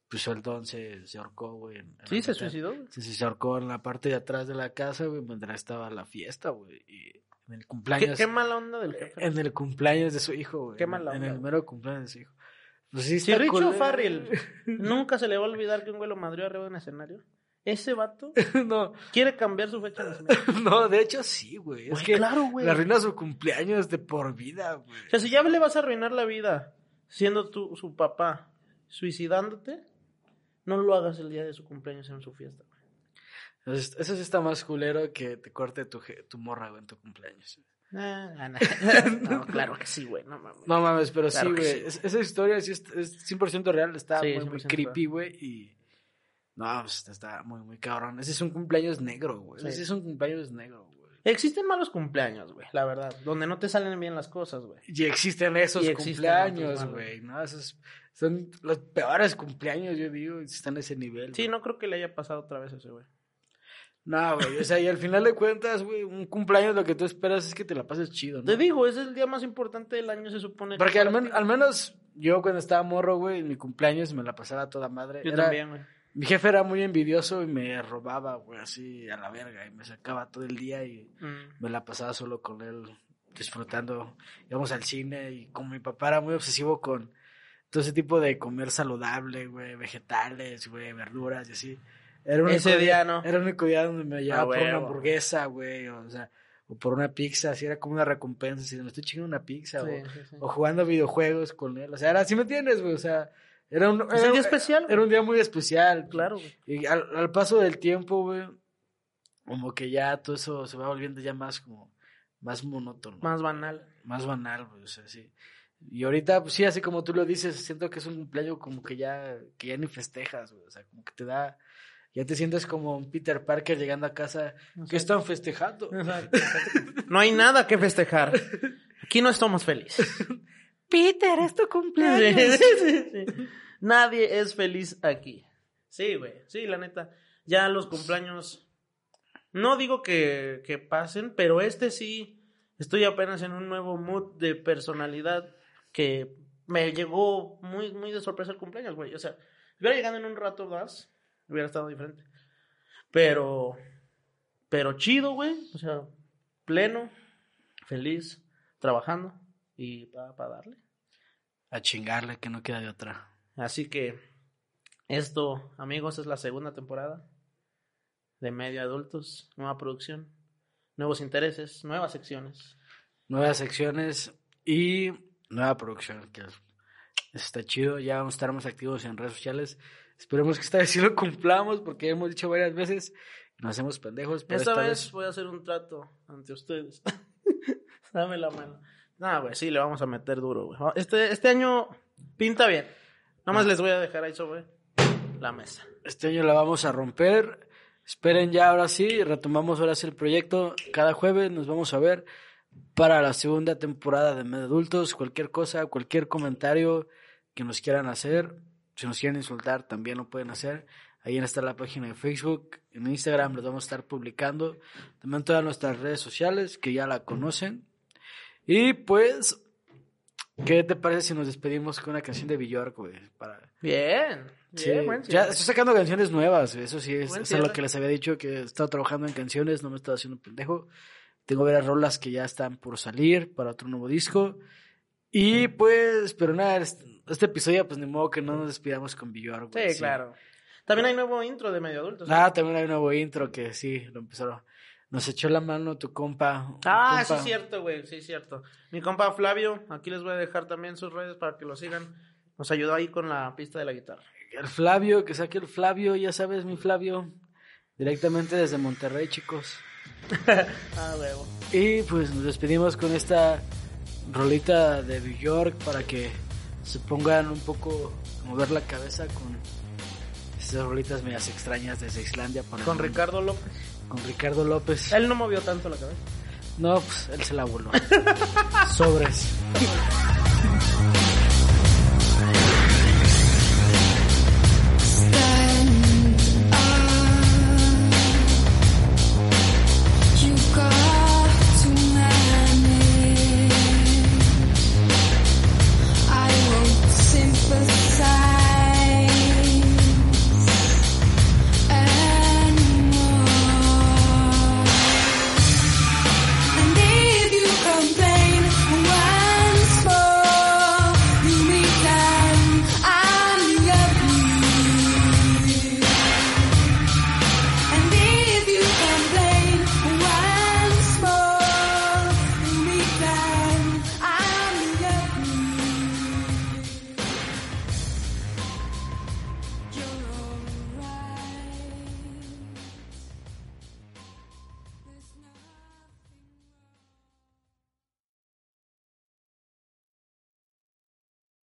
pues el don se, se ahorcó, güey. en- en Sí, se suicidó. Sí, sí, se ahorcó en la parte de atrás de la casa, güey, mientras estaba la fiesta, güey. Y en el ¿Qué, cumpleaños. qué mala onda del jefe. En el cumpleaños de su hijo, güey. Qué en- mala En onda, el güey. mero cumpleaños de su hijo. Pues sí, Si Richo. Farrell nunca se le va a olvidar que un güey lo madrió arriba de un escenario. Ese vato no, quiere cambiar su fecha de nacimiento. no, de hecho sí, güey. Es que claro, güey. le arruina su cumpleaños de por vida, güey. O sea, si ya le vas a arruinar la vida siendo tú su papá suicidándote, no lo hagas el día de su cumpleaños en su fiesta. güey. Entonces, eso sí está más culero que te corte tu, morra, güey, en tu cumpleaños. Ah, ah, no. no, claro que sí, güey. No mames. No mames, pero Claro sí, güey. sí. esa historia sí es, es 100% real. Está Sí, muy, muy 100% creepy, güey. Y. No, pues está muy, muy cabrón. Ese es un cumpleaños negro, güey. Sí. Ese es un cumpleaños negro, güey. Existen malos cumpleaños, güey, la verdad, donde no te salen bien las cosas, güey. Y existen esos Y cumpleaños, güey. ¿no? Esos son los peores cumpleaños, yo digo. Están a ese nivel. Sí, no creo que le haya pasado otra vez ese, güey. No, güey. O sea, y al final de cuentas, güey, un cumpleaños lo que tú esperas es que te la pases chido, ¿no? Te digo, es el día más importante del año, se supone. que Porque al, men- al menos yo cuando estaba morro, güey, en mi cumpleaños me la pasaba toda madre. Yo Era- también, güey. Mi jefe era muy envidioso y me robaba, güey, así a la verga. Y me sacaba todo el día y Mm. me la pasaba solo con él, disfrutando. Íbamos al cine y como mi papá era muy obsesivo con todo ese tipo de comer saludable, güey, vegetales, güey, verduras y así. Era único Ese día no. Era el único día donde me llevaba Ah, por una hamburguesa, güey, o sea, o por una pizza, así era como una recompensa. Si me estoy chingando una pizza, Sí, o, sí, sí. o jugando videojuegos con él. O sea, era así, ¿me entiendes, güey? O sea, era un, era un- día especial. Era un día muy especial. Claro, güey. Y al, al paso del tiempo, güey, como que ya todo eso se va volviendo ya más como, más monótono. Más banal. Más banal, güey, o sea, sí. Y ahorita, pues sí, así como tú lo dices, siento que es un cumpleaños como que ya, que ya ni festejas, güey. O sea, como que te da, ya te sientes como un Peter Parker llegando a casa. ¿Qué están festejando? Exacto. No hay nada que festejar. Aquí no estamos felices. Peter, es tu Sí, cumpleaños. sí, sí. Nadie es feliz aquí. Sí, güey. Sí, la neta. Ya los cumpleaños. No digo que, que pasen, pero este sí. Estoy apenas en un nuevo mood de personalidad que me llegó muy, muy de sorpresa el cumpleaños, güey. O sea, si hubiera llegado en un rato más, hubiera estado diferente. Pero. Pero chido, güey. O sea, pleno, feliz, trabajando y para darle. A chingarle, que no queda de otra. Así que esto, amigos, es la segunda temporada de Medio Adultos, nueva producción, nuevos intereses, nuevas secciones. nuevas secciones y nueva producción, que es- está chido. Ya vamos a estar más activos en redes sociales. Esperemos que esta vez sí lo cumplamos, porque hemos dicho varias veces nos hacemos pendejos. Pero Esta, esta, vez voy a hacer un trato ante ustedes. Dame la mano. Nah, güey, sí, le vamos a meter duro, güey. Este, este año pinta bien. Nada más Ah. les voy a dejar ahí sobre la mesa. este año la vamos a romper. Esperen ya, ahora sí, retomamos ahora sí el proyecto. Cada jueves nos vamos a ver para la segunda temporada de Medio Adultos. Cualquier cosa, cualquier comentario que nos quieran hacer, si nos quieren insultar, también lo pueden hacer. Ahí está la página de Facebook, en Instagram los vamos a estar publicando. También todas nuestras redes sociales, que ya la conocen. Y pues, ¿qué te parece si nos despedimos con una canción de Bjork, güey? Para... Bien. Sí, bien, buen ya estoy sacando canciones nuevas, eso sí, es, eso es lo que les había dicho, que he estado trabajando en canciones, no me he estado haciendo pendejo. Tengo varias rolas que ya están por salir para otro nuevo disco. Y pues, pero nada, este, episodio, pues ni modo que no nos despidamos con Bjork. Sí, claro. También hay nuevo intro de Medio Adultos. Ah, también hay un nuevo intro que sí, lo empezaron. Nos echó la mano tu compa. Ah, compa. sí es cierto, güey, sí es cierto. Mi compa Flavio, aquí les voy a dejar también sus redes para que lo sigan. Nos ayudó ahí con la pista de la guitarra. El Flavio, que saque el Flavio, ya sabes, mi Flavio. Directamente desde Monterrey, chicos. Ah, huevo. Y pues nos despedimos con esta rolita de New York para que se pongan un poco a mover la cabeza con esas rolitas medias extrañas desde Islandia. Para Con Ricardo López. Con Ricardo López. Él no movió tanto la cabeza. No, pues él se la voló. Sobres.